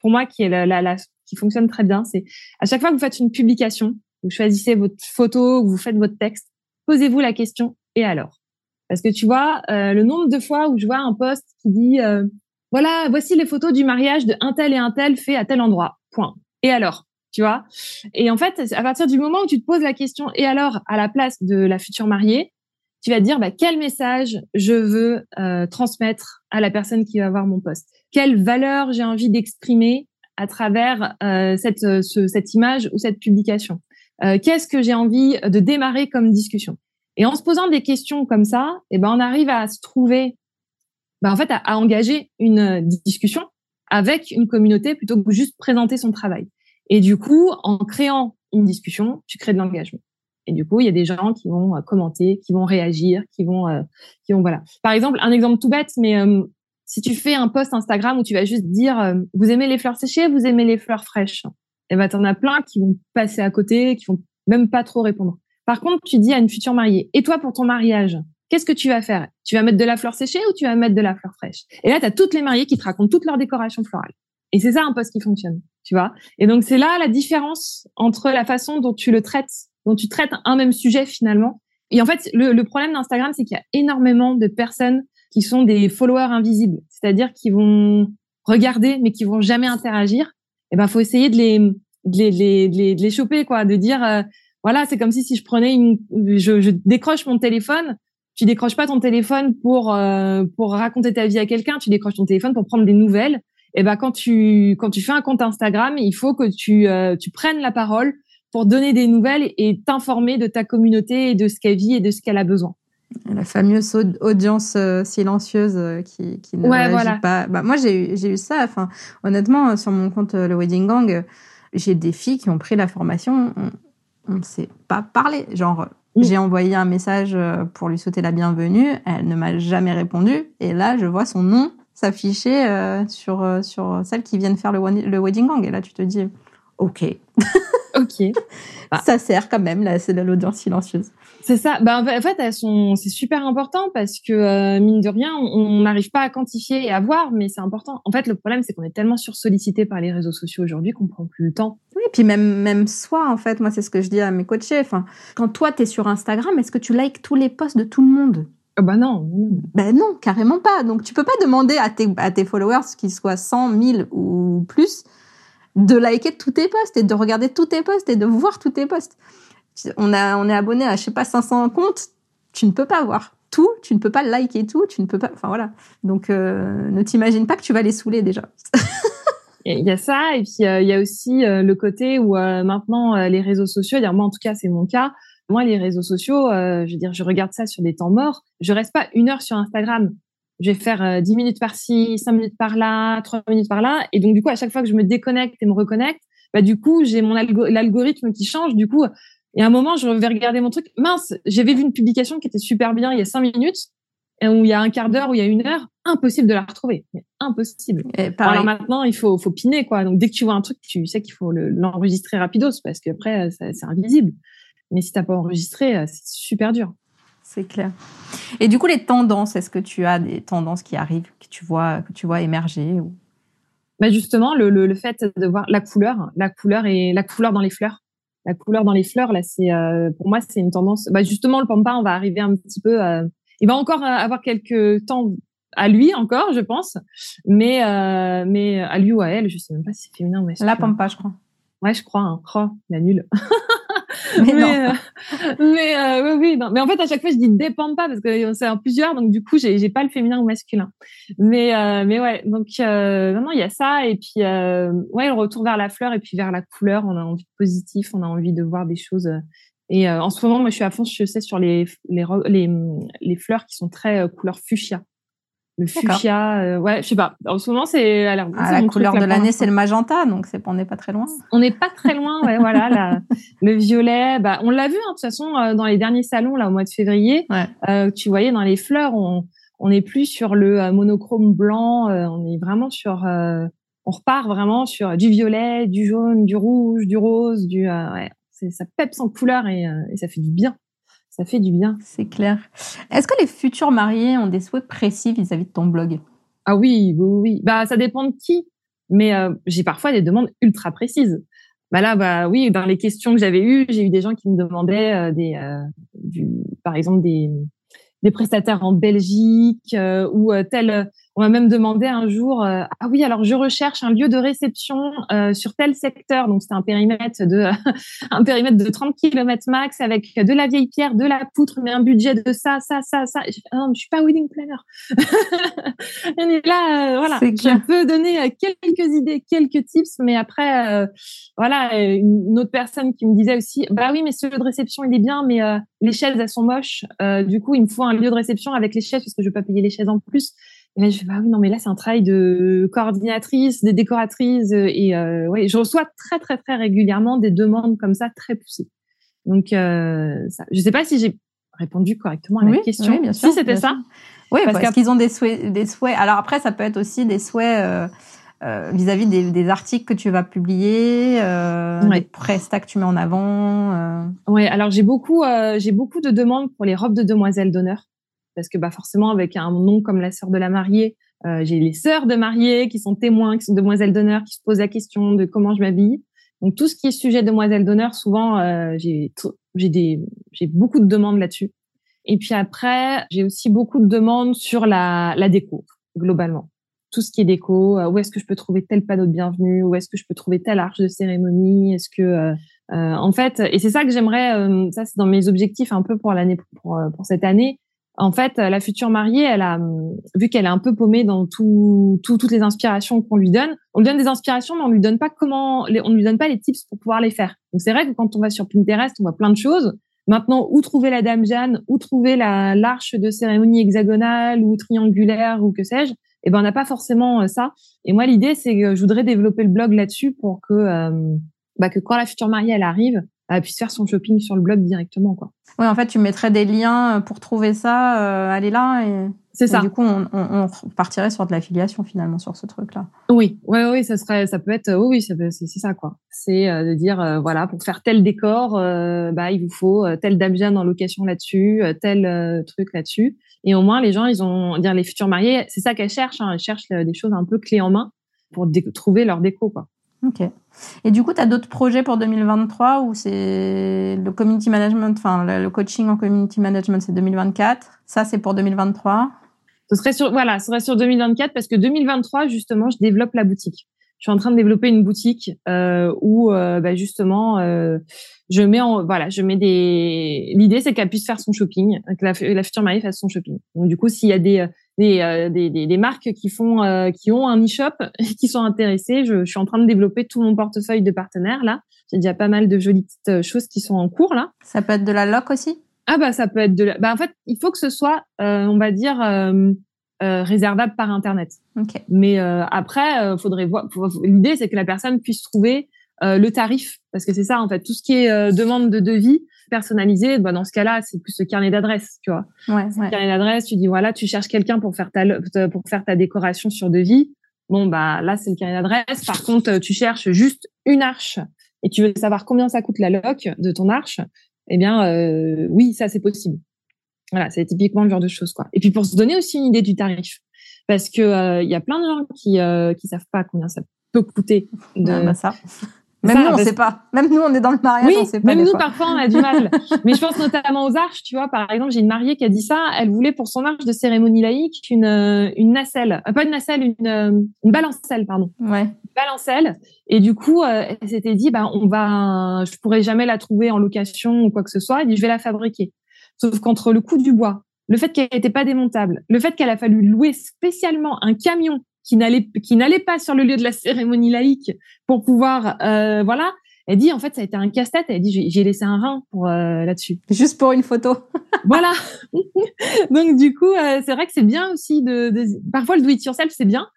pour moi qui est la, la, la qui fonctionne très bien, c'est à chaque fois que vous faites une publication, vous choisissez votre photo, vous faites votre texte, posez-vous la question et alors? Parce que tu vois, euh, le nombre de fois où je vois un post qui dit euh, voilà, voici les photos du mariage de un tel et un tel fait à tel endroit. Point. Et alors? Tu vois? Et en fait, à partir du moment où tu te poses la question et alors à la place de la future mariée, tu vas te dire bah, quel message je veux euh, transmettre à la personne qui va voir mon post? Quelle valeur j'ai envie d'exprimer à travers cette, ce, cette image ou cette publication? Euh, Qu'est-ce que j'ai envie de démarrer comme discussion? Et en se posant des questions comme ça, eh ben, on arrive à se trouver, ben, en fait, à, à, engager une euh, discussion avec une communauté plutôt que juste présenter son travail. Et du coup, en créant une discussion, tu crées de l'engagement. Et du coup, il y a des gens qui vont euh, commenter, qui vont réagir, qui vont, euh, qui vont voilà. Par exemple, un exemple tout bête, mais euh, si tu fais un post Instagram où tu vas juste dire euh, vous aimez les fleurs séchées, vous aimez les fleurs fraîches, et eh ben t'en as plein qui vont passer à côté, qui vont même pas trop répondre. Par contre, tu dis à une future mariée, et toi pour ton mariage, qu'est-ce que tu vas faire? Tu vas mettre de la fleur séchée ou tu vas mettre de la fleur fraîche? Et là, tu as toutes les mariées qui te racontent toutes leurs décorations florales. Et c'est ça un poste qui fonctionne, tu vois? Et donc, c'est là la différence entre la façon dont tu le traites, dont tu traites un même sujet finalement. Et en fait, le, le problème d'Instagram, c'est qu'il y a énormément de personnes qui sont des followers invisibles, c'est-à-dire qui vont regarder mais qui vont jamais interagir. Et ben, faut essayer de les, de les, de les, de les choper, quoi, de dire euh, voilà, c'est comme si si je prenais une, je, je, décroche mon téléphone. Tu décroches pas ton téléphone pour euh, pour raconter ta vie à quelqu'un. Tu décroches ton téléphone pour prendre des nouvelles. Et ben quand tu quand tu fais un compte Instagram, il faut que tu euh, tu prennes la parole pour donner des nouvelles et t'informer de ta communauté et de ce qu'elle vit et de ce qu'elle a besoin. La fameuse audience euh, silencieuse euh, qui, qui ne ouais, réagit voilà. pas. Bah, moi, j'ai eu, j'ai eu ça. Enfin, honnêtement, sur mon compte le Wedding Gang, j'ai des filles qui ont pris la formation on ne s'est pas parlé. Genre, mmh. j'ai envoyé un message euh, pour lui souhaiter la bienvenue, elle ne m'a jamais répondu, et là, je vois son nom s'afficher euh, sur euh, sur celle qui vient de faire le, le wedding gang, et là, tu te dis, ok, ok, bah. ça sert quand même là, c'est de l'audience silencieuse. C'est ça. Ben, en fait, elles sont, c'est super important parce que euh, mine de rien, on n'arrive pas à quantifier et à voir, mais c'est important. En fait, le problème, c'est qu'on est tellement sursollicité par les réseaux sociaux aujourd'hui qu'on prend plus le temps. Oui, puis même même soi, en fait, moi, c'est ce que je dis à mes coachés. Enfin, quand toi, t'es sur Instagram, est-ce que tu likes tous les posts de tout le monde? Bah non. Ben non, carrément pas. Donc tu peux pas demander à tes, à tes followers, qu'ils soient 100, 1000 ou plus, de liker tous tes posts et de regarder tous tes posts et de voir tous tes posts on a on est abonné à je sais pas 500 comptes, tu ne peux pas voir tout, tu ne peux pas liker tout, tu ne peux pas enfin voilà. Donc euh, ne t'imagine pas que tu vas les saouler déjà. Il y a ça, et puis il y a aussi le côté où maintenant les réseaux sociaux, dire moi en tout cas c'est mon cas, moi les réseaux sociaux, je veux dire je regarde ça sur des temps morts, je reste pas une heure sur Instagram, je vais faire 10 minutes par-ci, 5 minutes par-là, 3 minutes par-là, et donc du coup à chaque fois que je me déconnecte et me reconnecte, bah du coup j'ai mon l'algorithme qui change, du coup et à un moment, je vais regarder mon truc. Mince, j'avais vu une publication qui était super bien il y a cinq minutes, et où il y a un quart d'heure, où il y a une heure. Impossible de la retrouver. impossible. Alors maintenant, il faut, faut piner, quoi. Donc, dès que tu vois un truc, tu sais qu'il faut l'enregistrer rapidos, parce qu'après, c'est invisible. Mais si t'as pas enregistré, euh, c'est super dur. C'est clair. Et du coup, les tendances, est-ce que tu as des tendances qui arrivent, que tu vois, que tu vois émerger ou... bah justement, le, le, le, fait de voir la couleur, la couleur et la couleur dans les fleurs. La couleur dans les fleurs là c'est euh, pour moi c'est une tendance. Bah justement le pampa on va arriver un petit peu euh, il va encore euh, avoir quelques temps à lui encore je pense. Mais mais à lui ou à elle je sais même pas si c'est féminin la pampa je crois. Ouais je crois hein. Oh, la nulle mais, mais, euh, mais euh, oui, oui, non. Mais en fait, à chaque fois, je dis dépend pas parce que c'est en plusieurs, donc du coup, j'ai, j'ai pas le féminin ou masculin. Mais, euh, mais ouais, donc non, non, il y a ça et puis ouais, le retour vers la fleur et puis vers la couleur. On a envie de positif, on a envie de voir des choses. Et en ce moment, moi, je suis à fond, je sais, sur les les les, les fleurs qui sont très couleur fuchsia le fuchsia euh, ouais je sais pas. En ce moment c'est ah, la couleur de l'année c'est le magenta donc c'est on n'est pas très loin. On n'est pas très loin ouais voilà la, le violet bah on l'a vu hein, de toute façon euh, dans les derniers salons là au mois de février euh, tu voyais dans les fleurs on on n'est plus sur le euh, monochrome blanc on est vraiment sur on repart vraiment sur du violet du jaune du rouge du rose du ouais c'est ça peps en couleur et, et ça fait du bien ça fait du bien. C'est clair. Est-ce que les futurs mariés ont des souhaits précis vis-à-vis de ton blog? Ah oui, oui, oui. Bah, ça dépend de qui. Mais euh, j'ai parfois des demandes ultra précises. Bah là, bah oui, dans les questions que j'avais eues, j'ai eu des gens qui me demandaient euh, des, euh, du, par exemple des, des prestataires en Belgique ou tel on m'a même demandé un jour, euh, ah oui, alors je recherche un lieu de réception euh, sur tel secteur. Donc c'était un périmètre de un périmètre de 30 km max avec de la vieille pierre, de la poutre, mais un budget de ça, ça, ça, ça. Je, ah non, je suis pas wedding planner. Et là, euh, voilà, je peux donner quelques idées, quelques tips, mais après, voilà, une autre personne qui me disait aussi, bah oui, mais ce lieu de réception il est bien, mais les chaises elles sont moches. du coup, il me faut un lieu de réception avec les chaises parce que je vais pas payer les chaises en plus. Et là, je fais, bah oui, non, mais là, c'est un travail de coordinatrice, des décoratrices. Euh, et euh, ouais, je reçois très, très, très régulièrement des demandes comme ça, très poussées. Donc, euh, ça, je sais pas si j'ai répondu correctement à la question. Oui, bien sûr. Si c'était ça. Oui, parce, qu'ils ont des souhaits, des souhaits. Alors après, ça peut être aussi des souhaits euh, euh, vis-à-vis des, des, articles que tu vas publier, euh, ouais. des prestats que tu mets en avant. Euh. Oui, alors j'ai beaucoup, j'ai beaucoup de demandes pour les robes de demoiselles d'honneur parce que bah forcément avec un nom comme la sœur de la mariée, euh, j'ai les sœurs de mariée qui sont témoins, qui sont demoiselles d'honneur, qui se posent la question de comment je m'habille. Donc tout ce qui est sujet demoiselle d'honneur, souvent euh, j'ai des j'ai beaucoup de demandes là-dessus. Et puis après, j'ai aussi beaucoup de demandes sur la la déco globalement. Tout ce qui est déco, euh, où est-ce que je peux trouver tel panneau de bienvenue, où est-ce que je peux trouver telle arche de cérémonie, est-ce que euh, euh, en fait, et c'est ça que j'aimerais, ça c'est dans mes objectifs un peu pour l'année pour, pour cette année, en fait, la future mariée, elle a vu qu'elle est un peu paumée dans tout, toutes les inspirations qu'on lui donne. On lui donne des inspirations, mais on lui donne pas comment, on lui donne pas les tips pour pouvoir les faire. Donc c'est vrai que quand on va sur Pinterest, on voit plein de choses. Maintenant, où trouver la Dame Jeanne, où trouver la l'arche de cérémonie hexagonale ou triangulaire ou que sais-je Eh ben, on n'a pas forcément euh, ça. Et moi, l'idée, c'est que je voudrais développer le blog là-dessus pour que, euh, bah, que quand la future mariée elle arrive, puisse faire son shopping sur le blog directement, quoi. Oui, en fait, tu mettrais des liens pour trouver ça, euh, aller là et. C'est ça. du coup, on, on, partirait sur de l'affiliation finalement sur ce truc-là. Oui, oui, oui, ça serait, ça peut être, oui, oui, c'est ça quoi. C'est euh, de dire, euh, voilà, pour faire tel décor, euh, bah il vous faut tel Damien en location là-dessus, tel truc là-dessus, et au moins les gens, ils ont, dire les futurs mariés, c'est ça qu'elles cherchent, hein, elles cherchent des choses un peu clés en main pour trouver leur déco quoi. Ok. Et du coup, tu as d'autres projets pour 2023 ou c'est le community management, enfin le coaching en community management, c'est 2024. Ça, c'est pour 2023. Ce serait sur voilà, ce serait sur 2024 parce que 2023 justement, je développe la boutique. Je suis en train de développer une boutique euh, où euh, bah, justement euh, je mets en voilà, je mets des. L'idée c'est qu'elle puisse faire son shopping, que la, la future mariée fasse son shopping. Donc du coup, s'il y a des des, des, des, marques qui font, qui ont un e-shop, qui sont intéressées. Je, je, suis en train de développer tout mon portefeuille de partenaires là. J'ai déjà pas mal de jolies petites choses qui sont en cours là. Ça peut être de la loc aussi? Ah bah ça peut être de la. Bah en fait, il faut que ce soit, on va dire. réservable par internet. Okay. Mais après, faudrait voir. L'idée, c'est que la personne puisse trouver euh, le tarif, parce que c'est ça en fait, tout ce qui est euh, demande de devis personnalisé, bah, dans ce cas-là, c'est plus le carnet d'adresse, tu vois. Ouais, ouais. Carnet d'adresse, tu dis voilà, tu cherches quelqu'un pour faire ta pour faire ta décoration sur devis. Bon bah là c'est le carnet d'adresse. Par contre, tu cherches juste une arche et tu veux savoir combien ça coûte la loc de ton arche. Eh bien euh, oui, ça c'est possible. Voilà, c'est typiquement le genre de choses quoi. Et puis pour se donner aussi une idée du tarif, parce que il y a plein de gens qui qui savent pas combien ça peut coûter de, ah, bah ça. Même nous, on ne sait pas. Même nous, on est dans le mariage, oui, on sait pas. Même nous, parfois, on a du mal. Mais je pense notamment aux arches, tu vois. Par exemple, j'ai une mariée qui a dit ça. Elle voulait pour son arche de cérémonie laïque une euh, une nacelle, euh, pas une nacelle, une euh, une balancelle, pardon. Ouais. Une balancelle. Et du coup, elle s'était dit, bah, on va, je pourrais jamais la trouver en location ou quoi que ce soit. Elle dit, je vais la fabriquer. Sauf qu'entre le coût du bois, le fait qu'elle n'était pas démontable, le fait qu'elle a fallu louer spécialement un camion qui n'allait qui n'allait pas sur le lieu de la cérémonie laïque pour pouvoir euh, voilà. Elle dit en fait ça a été un casse-tête. Elle dit j'ai laissé un rein pour euh, là-dessus. Juste pour une photo. Voilà. Donc du coup euh, c'est vrai que c'est bien aussi de, de, parfois le do it yourself c'est bien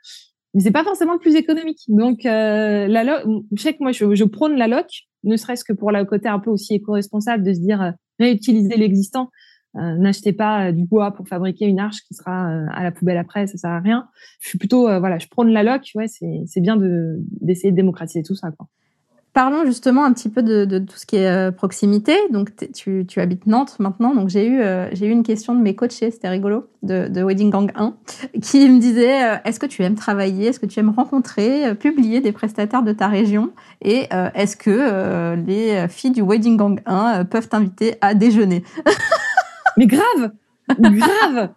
mais c'est pas forcément le plus économique. Donc la loc je sais que moi je, je prône la loc ne serait-ce que pour le côté un peu aussi éco-responsable de se dire réutiliser l'existant n'achetez pas euh, du bois pour fabriquer une arche qui sera euh, à la poubelle après, ça sert à rien. Je suis plutôt, voilà, je prône la loc. Ouais, c'est bien de d'essayer de démocratiser tout ça. Parlons justement un petit peu de, tout ce qui est proximité. Donc tu, habites Nantes maintenant. Donc j'ai eu une question de mes coachés, c'était rigolo, de Wedding Gang 1, qui me disait est-ce que tu aimes travailler, est-ce que tu aimes rencontrer, publier des prestataires de ta région, et est-ce que les filles du Wedding Gang 1 peuvent t'inviter à déjeuner? Mais grave, grave,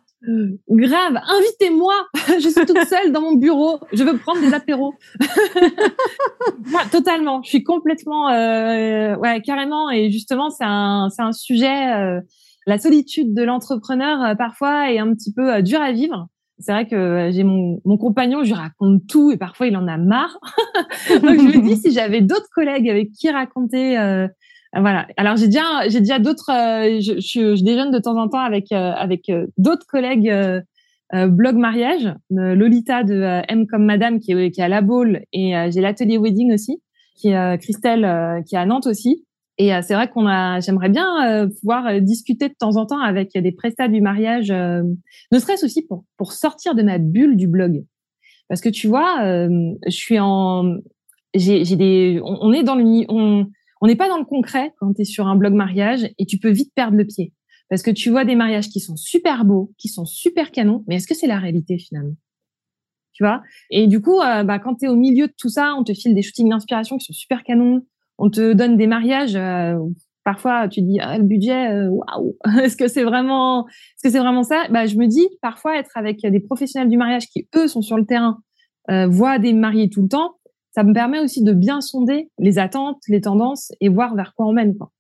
grave. Invitez-moi. Je suis toute seule dans mon bureau. Je veux prendre des apéros. totalement. Je suis complètement, euh, ouais, carrément. Et justement, c'est un, c'est un sujet. Euh, la solitude de l'entrepreneur euh, parfois est un petit peu euh, dur à vivre. C'est vrai que j'ai mon, mon compagnon, je lui raconte tout et parfois il en a marre. Donc je me dis si j'avais d'autres collègues avec qui raconter voilà. Alors j'ai déjà j'ai déjà d'autres. Euh, je, je, je, déjeune de temps en temps avec euh, avec euh, d'autres collègues blog mariage. Lolita de M comme Madame qui est qui est à la Baule et j'ai l'atelier wedding aussi qui est Christelle qui est à Nantes aussi. Et c'est vrai qu'on a, j'aimerais bien pouvoir discuter de temps en temps avec des prestats du mariage, ne serait-ce aussi pour pour sortir de ma bulle du blog, parce que tu vois, je suis en, j'ai j'ai des, on, on est dans le, on, on n'est pas dans le concret quand tu es sur un blog mariage et tu peux vite perdre le pied. Parce que tu vois des mariages qui sont super beaux, qui sont super canons, mais est-ce que c'est la réalité finalement? Tu vois? Et du coup, euh, bah, quand tu es au milieu de tout ça, on te file des shootings d'inspiration qui sont super canons, on te donne des mariages, euh, parfois tu dis ah, le budget, euh, waouh, est-ce que c'est vraiment, est-ce que c'est vraiment ça? Bah, je me dis parfois être avec des professionnels du mariage qui eux sont sur le terrain, voient des mariés tout le temps, ça me permet aussi de bien sonder les attentes, les tendances et voir vers quoi on mène. Quoi.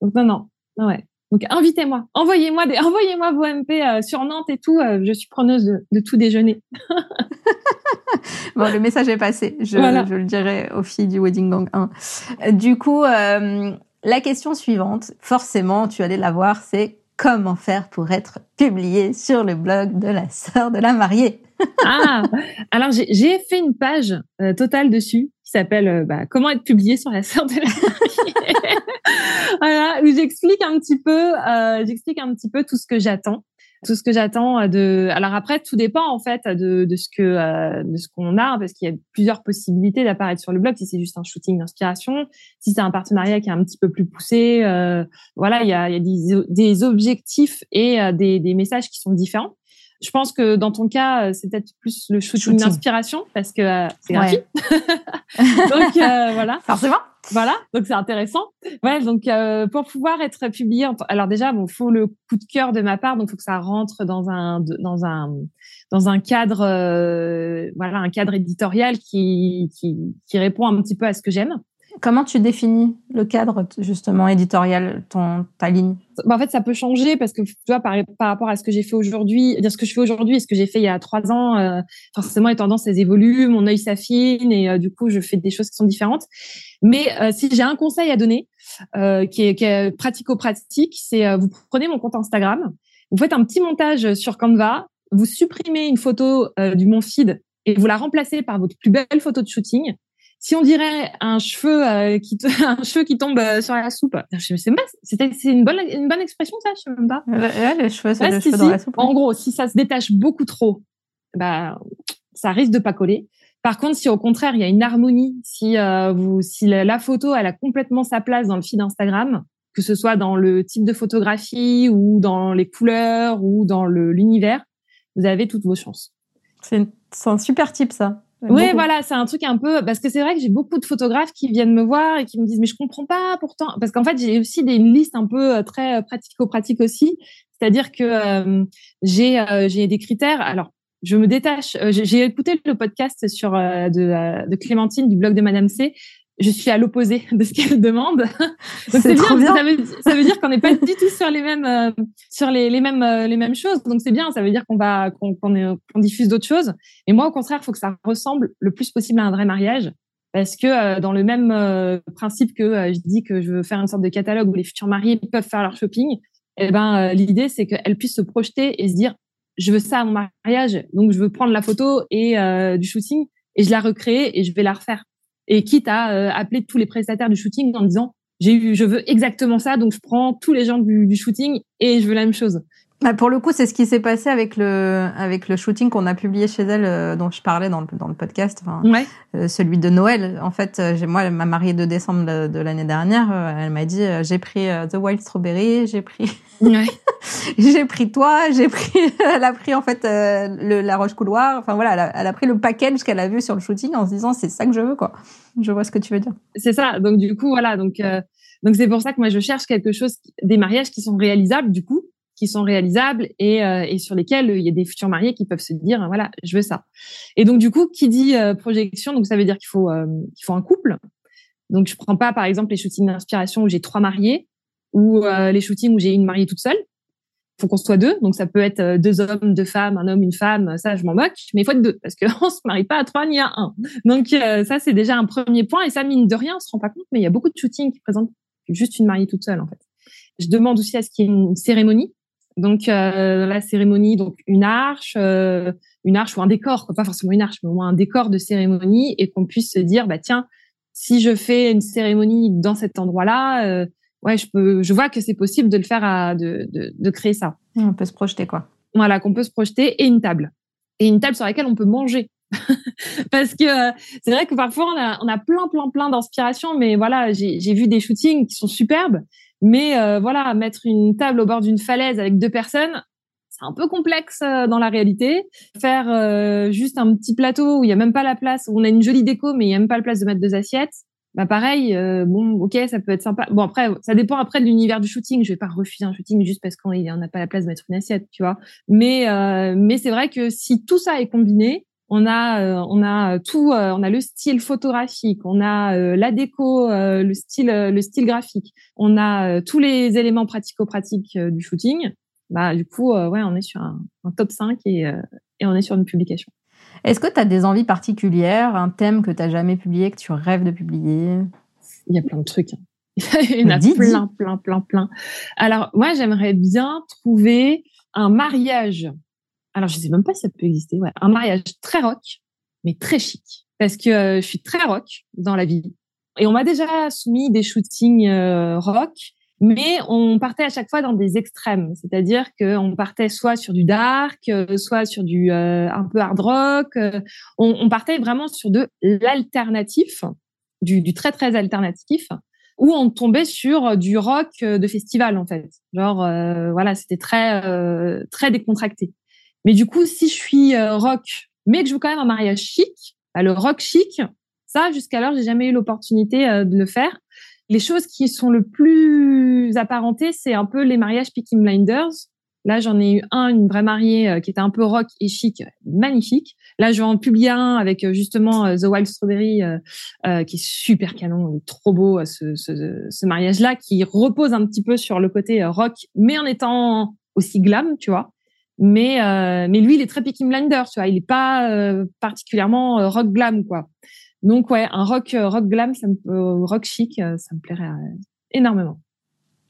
Donc non, non, non ouais. Donc invitez-moi, envoyez-moi des, envoyez-moi vos MP euh, sur Nantes et tout. Euh, je suis preneuse de, tout déjeuner. bon, le message est passé. Je, je, le dirai aux filles du Wedding Gang 1. Du coup, euh, la question suivante, forcément, tu allais la voir, c'est comment faire pour être publié sur le blog de la sœur de la mariée ah, alors j'ai fait une page euh, totale dessus qui s'appelle euh, bah, Comment être publié sur la sœur de la mariée. voilà, où j'explique un petit peu, euh, j'explique un petit peu tout ce que j'attends, tout ce que j'attends de. Alors après, tout dépend en fait de, de ce que euh, de ce qu'on a, parce qu'il y a plusieurs possibilités d'apparaître sur le blog. Si c'est juste un shooting d'inspiration, si c'est un partenariat qui est un petit peu plus poussé, euh, voilà, il y a, il y a des, des objectifs et des, des messages qui sont différents. Je pense que dans ton cas, euh, c'est peut-être plus le shooting, d'inspiration parce que euh, c'est gratuit. donc euh, voilà. Forcément. Voilà, donc c'est intéressant. Ouais, donc pour pouvoir être publié, alors déjà, bon, faut le coup de cœur de ma part, donc faut que ça rentre dans un dans un dans un cadre, voilà, un cadre éditorial qui qui qui répond un petit peu à ce que j'aime. Comment tu définis le cadre justement éditorial, ton ta ligne? Bah, En fait, ça peut changer parce que tu vois par, par rapport à ce que j'ai fait aujourd'hui, ce que je fais aujourd'hui et ce que j'ai fait il y a trois ans, euh, forcément les tendances elles évoluent, mon œil s'affine et euh, du coup je fais des choses qui sont différentes. Mais euh, si j'ai un conseil à donner qui est, est pratico-pratique, c'est vous prenez mon compte Instagram, vous faites un petit montage sur Canva, vous supprimez une photo du mon feed et vous la remplacez par votre plus belle photo de shooting si on dirait un cheveu euh, qui un cheveu qui tombe euh, sur la soupe, c'est c'est une bonne une bonne expression ça, je sais même pas. Ouais, les cheveux, c'est le cheveu dans la soupe. En gros, si ça se détache beaucoup trop, bah ça risque de pas coller. Par contre, si au contraire il y a une harmonie, si euh, vous si la, photo elle a complètement sa place dans le feed Instagram, que ce soit dans le type de photographie ou dans les couleurs ou dans l'univers, vous avez toutes vos chances. C'est un super type ça. Oui, voilà, c'est un truc un peu parce que c'est vrai que j'ai beaucoup de photographes qui viennent me voir et qui me disent mais je comprends pas pourtant parce qu'en fait j'ai aussi des, une liste un peu euh, très euh, pratico-pratique aussi, c'est-à-dire que euh, j'ai j'ai des critères. Alors je me détache. j'ai écouté le podcast sur de, de Clémentine du blog de Madame C je suis à l'opposé de ce qu'elle demande. Donc c'est bien, bien. Ça, veut, ça veut dire qu'on n'est pas du tout sur les mêmes euh, sur les, les mêmes euh, les mêmes choses. Donc c'est bien, ça veut dire qu'on va qu'on qu'on diffuse d'autres choses. Et moi au contraire, il faut que ça ressemble le plus possible à un vrai mariage parce que euh, dans le même principe que je dis que je veux faire une sorte de catalogue où les futurs mariés peuvent faire leur shopping, eh ben l'idée c'est qu'elles puissent se projeter et se dire je veux ça à mon mariage, donc je veux prendre la photo et du shooting et je la recréer et je vais la refaire et quitte à euh, appeler tous les prestataires du shooting en disant j'ai eu, je veux exactement ça, donc je prends tous les gens du, du shooting et je veux la même chose. Bah pour le coup, c'est ce qui s'est passé avec le avec le shooting qu'on a publié chez elle, euh, dont je parlais dans le dans le podcast, enfin, ouais. euh, celui de Noël. En fait, j'ai moi, ma mariée de décembre de, l'année dernière, elle m'a dit, j'ai pris The Wild Strawberry, j'ai pris, ouais. j'ai pris toi, j'ai pris, elle a pris en fait le, la roche couloir. Enfin voilà, elle a, elle a pris le package qu'elle a vu sur le shooting en se disant, c'est ça que je veux quoi. Je vois ce que tu veux dire. C'est ça. Donc du coup, voilà. Donc donc c'est pour ça que moi je cherche quelque chose, des mariages qui sont réalisables du coup qui sont réalisables et, euh, et, sur lesquels il y a des futurs mariés qui peuvent se dire voilà je veux ça et donc du coup qui dit euh, projection donc ça veut dire qu'il faut euh, qu'il faut un couple donc je prends pas par exemple les shootings d'inspiration où j'ai trois mariés ou les shootings où j'ai une mariée toute seule faut qu'on soit deux. Donc ça peut être deux hommes deux femmes un homme une femme ça je m'en moque mais il faut être deux parce qu'on se marie pas à trois ni à un. Donc ça c'est déjà un premier point. Et ça mine de rien on se rend pas compte mais il y a beaucoup de shootings qui présentent juste une mariée toute seule en fait. Je demande aussi à ce qu'il y ait une cérémonie. Donc euh, la cérémonie, donc une arche, euh, une arche ou un décor, pas forcément une arche, mais au moins un décor de cérémonie, et qu'on puisse se dire, bah tiens, si je fais une cérémonie dans cet endroit-là, euh, ouais, je peux, je vois que c'est possible de le faire, à, de, de, de créer ça. On peut se projeter quoi. Voilà, qu'on peut se projeter et une table et une table sur laquelle on peut manger. Parce que c'est vrai que parfois on a, on a plein, plein, plein d'inspiration, mais voilà, j'ai vu des shootings qui sont superbes, mais euh, voilà, mettre une table au bord d'une falaise avec deux personnes, c'est un peu complexe euh, dans la réalité. Faire euh, juste un petit plateau où il y a même pas la place, où on a une jolie déco, mais il y a même pas la place de mettre deux assiettes. Bah pareil, bon, ok, ça peut être sympa. Bon après, ça dépend après de l'univers du shooting. Je vais pas refuser un shooting juste parce qu'on n'a pas la place de mettre une assiette, tu vois. Mais mais c'est vrai que si tout ça est combiné, on a euh, on a tout euh, on a le style photographique on a euh, la déco le style le style graphique on a tous les éléments pratico-pratiques du shooting bah du coup ouais on est sur un, top 5 et et on est sur une publication est-ce que tu as des envies particulières un thème que tu n'as jamais publié que tu rêves de publier? Il y a plein de trucs hein. il y en a plein plein plein plein. Alors moi j'aimerais bien trouver un mariage. Alors je sais même pas si ça peut exister, ouais, un mariage très rock, mais très chic, parce que euh, je suis très rock dans la vie. Et on m'a déjà soumis des shootings euh, rock, mais on partait à chaque fois dans des extrêmes, c'est-à-dire qu'on partait soit sur du dark, euh, soit sur du un peu hard rock. On, on, partait vraiment sur de l'alternatif, du, du très très alternatif, où on tombait sur du rock de festival en fait. Genre voilà, c'était très très décontracté. Mais du coup, si je suis euh, rock, mais que je veux quand même un mariage chic, bah, le rock chic, ça, jusqu'alors, j'ai jamais eu l'opportunité euh, de le faire. Les choses qui sont le plus apparentées, c'est un peu les mariages Peaky Blinders, Là, j'en ai eu un, une vraie mariée euh, qui était un peu rock et chic, magnifique. Là, je vais en publier un avec euh, justement euh, The Wild Strawberry, qui est super canon, trop beau ce, ce, ce mariage-là, qui repose un petit peu sur le côté rock, mais en étant aussi glam, tu vois. Mais mais lui, il est très Peaky Blinder, tu vois. Il est pas particulièrement rock glam, quoi. Donc ouais, un rock rock glam, ça me, rock chic, ça me plairait énormément.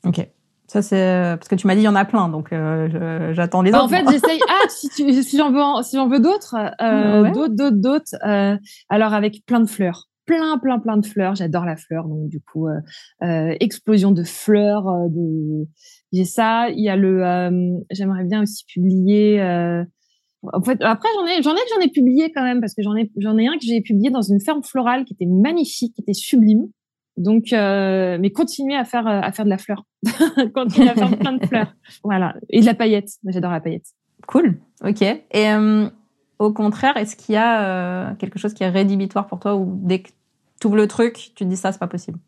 Ok. Ça c'est euh, parce que tu m'as dit il y en a plein, donc euh, j'attends les bah, autres. En fait, j'essaye. Ah, si, tu, si j'en veux, si j'en veux d'autres, euh, d'autres, d'autres, d'autres. Euh, alors avec plein de fleurs, plein, plein, plein de fleurs. J'adore la fleur, donc du coup, euh, explosion de fleurs. de, j'ai ça. Il y a le. J'aimerais bien aussi publier. En fait, après j'en ai, j'en ai, j'en ai publié quand même parce que j'en ai, j'en ai un que j'ai publié dans une ferme florale qui était magnifique, qui était sublime. Donc, euh, mais continuez à faire à faire de la fleur, continuez à faire plein de fleurs, voilà, et de la paillette. J'adore la paillette. Cool, ok. Et euh, au contraire, est-ce qu'il y a euh, quelque chose qui est rédhibitoire pour toi ou dès que tu ouvres le truc, tu te dis ça, c'est pas possible?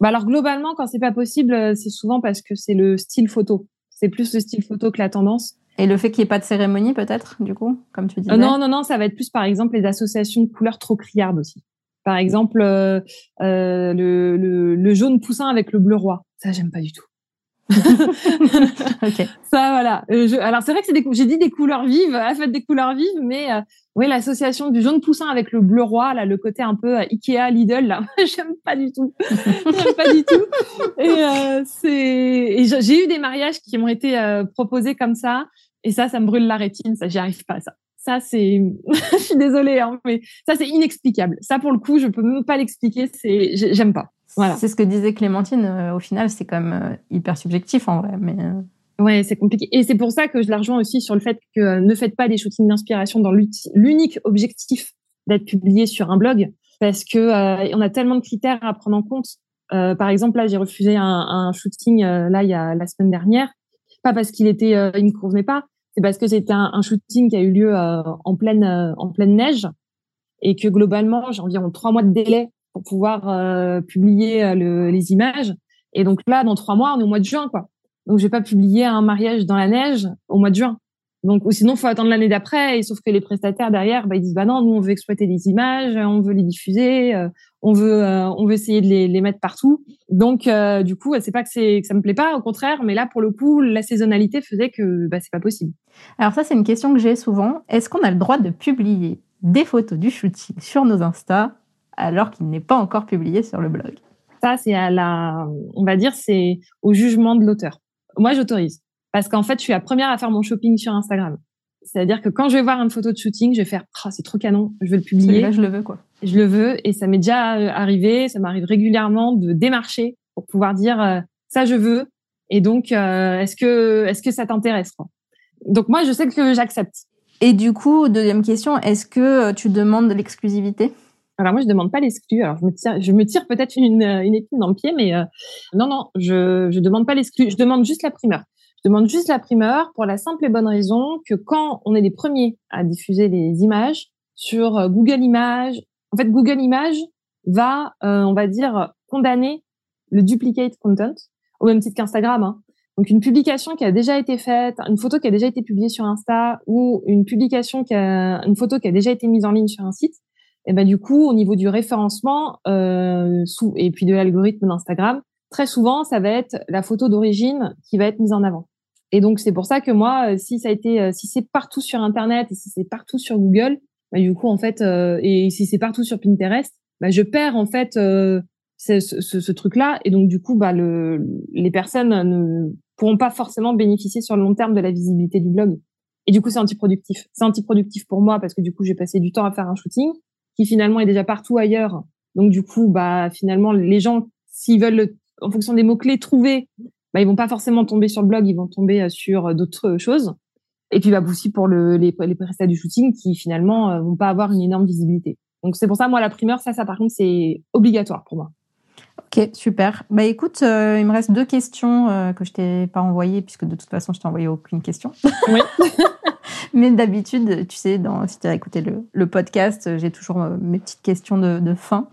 Bah alors globalement, quand c'est pas possible, c'est souvent parce que c'est le style photo. C'est plus le style photo que la tendance. Et le fait qu'il n'y ait pas de cérémonie, peut-être, du coup, comme tu disais. non, non, non, ça va être plus, par exemple, les associations de couleurs trop criardes aussi. Par exemple, euh, euh, le, le, le, jaune poussin avec le bleu roi. Ça, j'aime pas du tout. okay. Ça, voilà. Euh, je, alors, c'est vrai que des, j'ai dit des couleurs vives, à la fête des couleurs vives, mais euh, oui, l'association du jaune poussin avec le bleu roi, là, le côté un peu Ikea, Lidl, là, j'aime pas du tout. j'aime pas du tout. Et euh, c'est, et j'ai eu des mariages qui m'ont été proposés comme ça, et ça, ça me brûle la rétine. Ça, j'y arrive pas, ça. Ça, c'est, je suis désolée, hein, mais ça, c'est inexplicable. Ça, pour le coup, je peux même pas l'expliquer. C'est, j'aime pas. Voilà. C'est ce que disait Clémentine. Euh, au final, c'est même euh, hyper subjectif en vrai, mais. Euh. Ouais, c'est compliqué. Et c'est pour ça que je la rejoins aussi sur le fait que ne faites pas des shootings d'inspiration dans l'unique objectif d'être publié sur un blog, parce que on a tellement de critères à prendre en compte. par exemple, là, j'ai refusé un, un shooting là il y a la semaine dernière, pas parce qu'il était, il me convenait pas, c'est parce que c'était un, shooting qui a eu lieu en pleine en pleine neige et que globalement j'ai environ trois mois de délai pour pouvoir euh, publier les images. Et donc là, dans trois mois, on est au mois de juin, quoi. Donc je vais pas publier un mariage dans la neige au mois de juin. Donc, ou sinon, faut attendre l'année d'après. Et sauf que les prestataires derrière, bah, ils disent, bah non, nous, on veut exploiter les images, on veut les diffuser, euh, on veut, euh, on veut essayer de les, mettre partout. Donc, euh, du coup, c'est pas que c'est, que ça me plaît pas, au contraire. Mais là, pour le coup, la saisonnalité faisait que, bah, c'est pas possible. Alors ça, c'est une question que j'ai souvent. Est-ce qu'on a le droit de publier des photos du shooting sur nos Insta alors qu'il n'est pas encore publié sur le blog? Ça, c'est à la, on va dire, c'est au jugement de l'auteur. Moi, j'autorise. Parce qu'en fait, je suis la première à faire mon shopping sur Instagram. C'est-à-dire que quand je vais voir une photo de shooting, je vais faire oh, c'est trop canon, je vais le publier. Là, je le veux quoi. Je le veux et ça m'est déjà euh, arrivé, ça m'arrive régulièrement de démarcher pour pouvoir dire euh, ça je veux et donc euh, est-ce que est-ce que ça t'intéresse Donc moi je sais que j'accepte. Et du coup, deuxième question, est-ce que tu demandes l'exclusivité? Alors moi je demande pas l'exclu. Alors je me tire, je me tire peut-être une, une épine dans le pied, mais non non, je je demande pas l'exclu. Je demande juste la primeur. Je demande juste la primeur pour la simple et bonne raison que quand on est les premiers à diffuser les images sur euh, Google Images, en fait, Google Images va, euh, on va dire, condamner le duplicate content au même titre qu'Instagram. Hein. Donc une publication qui a déjà été faite, une photo qui a déjà été publiée sur Insta ou une publication qui a une photo qui a déjà été mise en ligne sur un site, et ben du coup au niveau du référencement euh, sous, et puis de l'algorithme d'Instagram, très souvent ça va être la photo d'origine qui va être mise en avant. Et donc c'est pour ça que moi, euh, si ça a été, euh, si c'est partout sur Internet et si c'est partout sur Google, bah, du coup en fait, euh, et si c'est partout sur Pinterest, bah, je perds en fait ce, ce, ce truc-là. Et donc du coup, bah, le, les personnes ne pourront pas forcément bénéficier sur le long terme de la visibilité du blog. Et du coup, c'est antiproductif. C'est antiproductif pour moi parce que du coup, j'ai passé du temps à faire un shooting qui finalement est déjà partout ailleurs. Donc du coup, bah finalement, les gens, s'ils veulent, en fonction des mots clés, trouver bah, ils vont pas forcément tomber sur le blog, ils vont tomber euh, sur euh, d'autres choses. Et puis bah aussi pour le, les, les prestataires du shooting qui finalement euh, vont pas avoir une énorme visibilité. Donc c'est pour ça moi la primeur ça ça par contre c'est obligatoire pour moi. Ok super. Bah écoute il me reste deux questions que je t'ai pas envoyées puisque de toute façon je t'ai envoyé aucune question. Oui. Mais d'habitude tu sais dans si tu as écouté le, le podcast j'ai toujours mes petites questions de, de fin.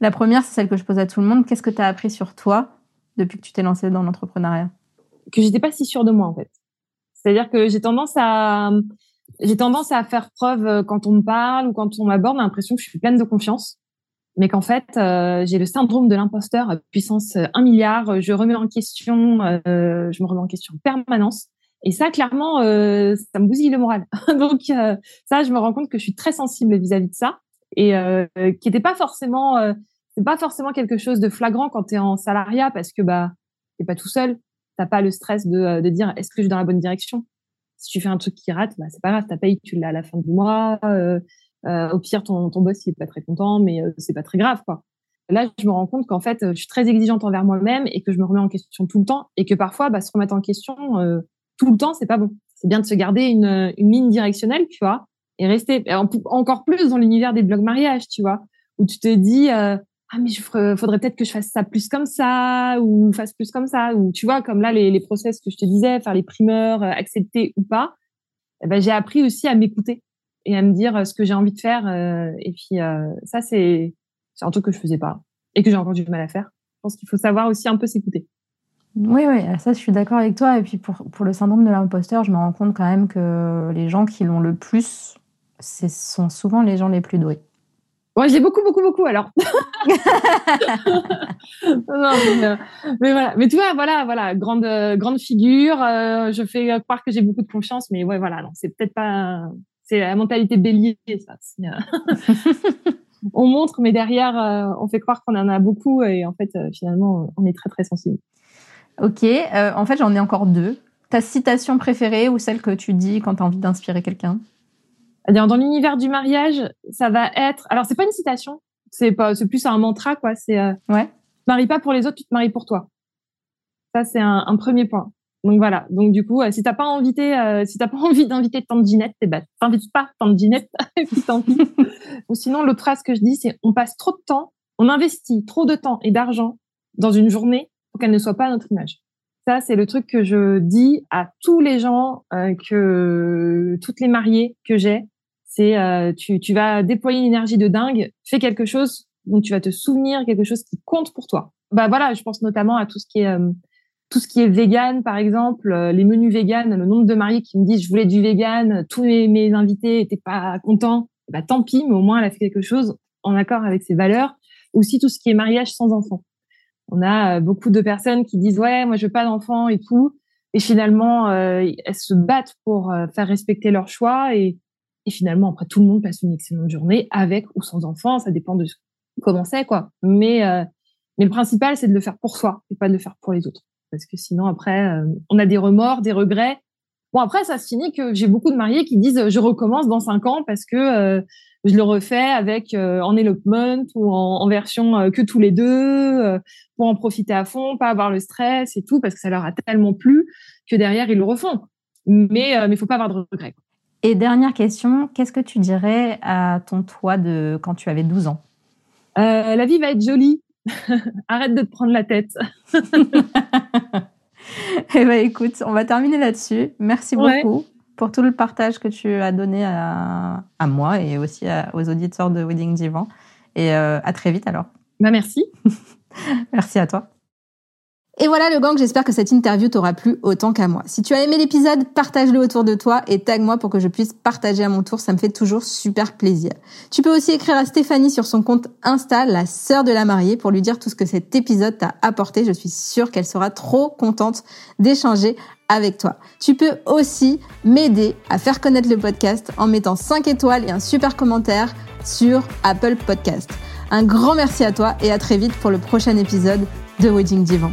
La première c'est celle que je pose à tout le monde. Qu'est-ce que tu as appris sur toi depuis que tu t'es lancée dans l'entrepreneuriat? Que j'étais pas si sûre de moi en fait. C'est-à-dire que j'ai tendance à j'ai tendance à faire preuve euh, quand on me parle ou quand on m'aborde, l'impression que je suis pleine de confiance, mais qu'en fait euh, j'ai le syndrome de l'imposteur puissance 1 milliard. Je remets en question, euh, je me remets en question en permanence. Et ça, clairement, euh, ça me bousille le moral. Donc ça, je me rends compte que je suis très sensible vis-à-vis de ça et qui n'était pas forcément, c'est pas forcément quelque chose de flagrant quand tu es en salariat parce que bah t'es pas tout seul, t'as pas le stress de, de dire est-ce que je suis dans la bonne direction? Si tu fais un truc qui rate, bah, c'est pas grave, ta paye, tu l'as à la fin du mois. Euh, euh, au pire, ton, ton boss, il est pas très content, mais euh, c'est pas très grave, quoi. Là, je me rends compte qu'en fait, je suis très exigeante envers moi-même et que je me remets en question tout le temps et que parfois, bah, se remettre en question tout le temps, c'est pas bon. C'est bien de se garder une, une ligne directionnelle, tu vois, et rester encore plus dans l'univers des blogs mariage, tu vois, où tu te dis, ah mais je faudrait peut-être que je fasse ça plus comme ça ou fasse plus comme ça ou tu vois comme là les, process que je te disais faire les primeurs euh, accepter ou pas eh ben j'ai appris aussi à m'écouter et à me dire euh, ce que j'ai envie de faire euh, et puis ça c'est c'est un truc que je faisais pas et que j'ai encore du mal à faire je pense qu'il faut savoir aussi un peu s'écouter oui, oui, ça je suis d'accord avec toi. Et puis pour, pour le syndrome de l'imposteur, je me rends compte quand même que les gens qui l'ont le plus, ce sont souvent les gens les plus doués. Ouais, j'ai beaucoup, beaucoup, beaucoup alors. non, mais, euh, mais, voilà. Mais tu vois, voilà, voilà, grande, euh, grande figure. Euh, je fais croire que j'ai beaucoup de confiance, mais ouais, voilà, non, c'est peut-être pas. C'est la mentalité bélier, ça. on montre, mais derrière, on fait croire qu'on en a beaucoup, et en fait, finalement, on est très, très sensible. Ok. en fait, j'en ai encore deux. Ta citation préférée ou celle que tu dis quand tu as envie d'inspirer quelqu'un? Dans l'univers du mariage, ça va être. Alors, c'est pas une citation, c'est pas, c'est plus un mantra, quoi. C'est euh, ouais. Tu te maries pas pour les autres, tu te maries pour toi. Ça, c'est un, un, premier point. Donc voilà. Donc du coup, euh, si t'as pas envie, euh, si t'as pas envie d'inviter tante Ginette, t'es bête. T'invites pas tante Ginette, et puis tant pis. Ou sinon, l'autre phrase que je dis, c'est on passe trop de temps, on investit trop de temps et d'argent dans une journée pour qu'elle ne soit pas à notre image. Ça, c'est le truc que je dis à tous les gens, euh, que toutes les mariées que j'ai, c'est euh, tu, tu vas déployer une énergie de dingue, fais quelque chose dont tu vas te souvenir, quelque chose qui compte pour toi. Bah voilà, je pense notamment à tout ce qui est euh, tout ce qui est vegan, par exemple, euh, les menus vegan, le nombre de mariés qui me disent je voulais du vegan, tous mes, invités étaient pas contents. Bah tant pis, mais au moins elle a fait quelque chose en accord avec ses valeurs. Aussi tout ce qui est mariage sans enfants. On a beaucoup de personnes qui disent ouais moi je veux pas d'enfants et tout, et finalement elles se battent pour faire respecter leur choix et et finalement, après, tout le monde passe une excellente journée avec ou sans enfants. Ça dépend de comment c'est, quoi. Mais, euh, mais le principal, c'est de le faire pour soi et pas de le faire pour les autres. Parce que sinon, après, euh, on a des remords, des regrets. Bon, après, ça se finit que j'ai beaucoup de mariés qui disent je recommence dans cinq ans parce que euh, je le refais avec en elopement ou en, en version que tous les deux pour en profiter à fond, pas avoir le stress et tout parce que ça leur a tellement plu que derrière ils le refont. Mais mais faut pas avoir de regrets. Et dernière question, qu'est-ce que tu dirais à ton toi de quand tu avais 12 ans? Euh, La vie va être jolie. Arrête de te prendre la tête. eh ben écoute, on va terminer là-dessus. Merci beaucoup pour tout le partage que tu as donné à, à moi et aussi aux auditeurs de Wedding Divan. Et euh, à très vite alors. Bah merci. merci à toi. Et voilà le gang, j'espère que cette interview t'aura plu autant qu'à moi. Si tu as aimé l'épisode, partage-le autour de toi et tag-moi pour que je puisse partager à mon tour, ça me fait toujours super plaisir. Tu peux aussi écrire à Stéphanie sur son compte Insta, la sœur de la mariée, pour lui dire tout ce que cet épisode t'a apporté. Je suis sûre qu'elle sera trop contente d'échanger avec toi. Tu peux aussi m'aider à faire connaître le podcast en mettant 5 étoiles et un super commentaire sur Apple Podcast. Un grand merci à toi et à très vite pour le prochain épisode de Wedding Divan.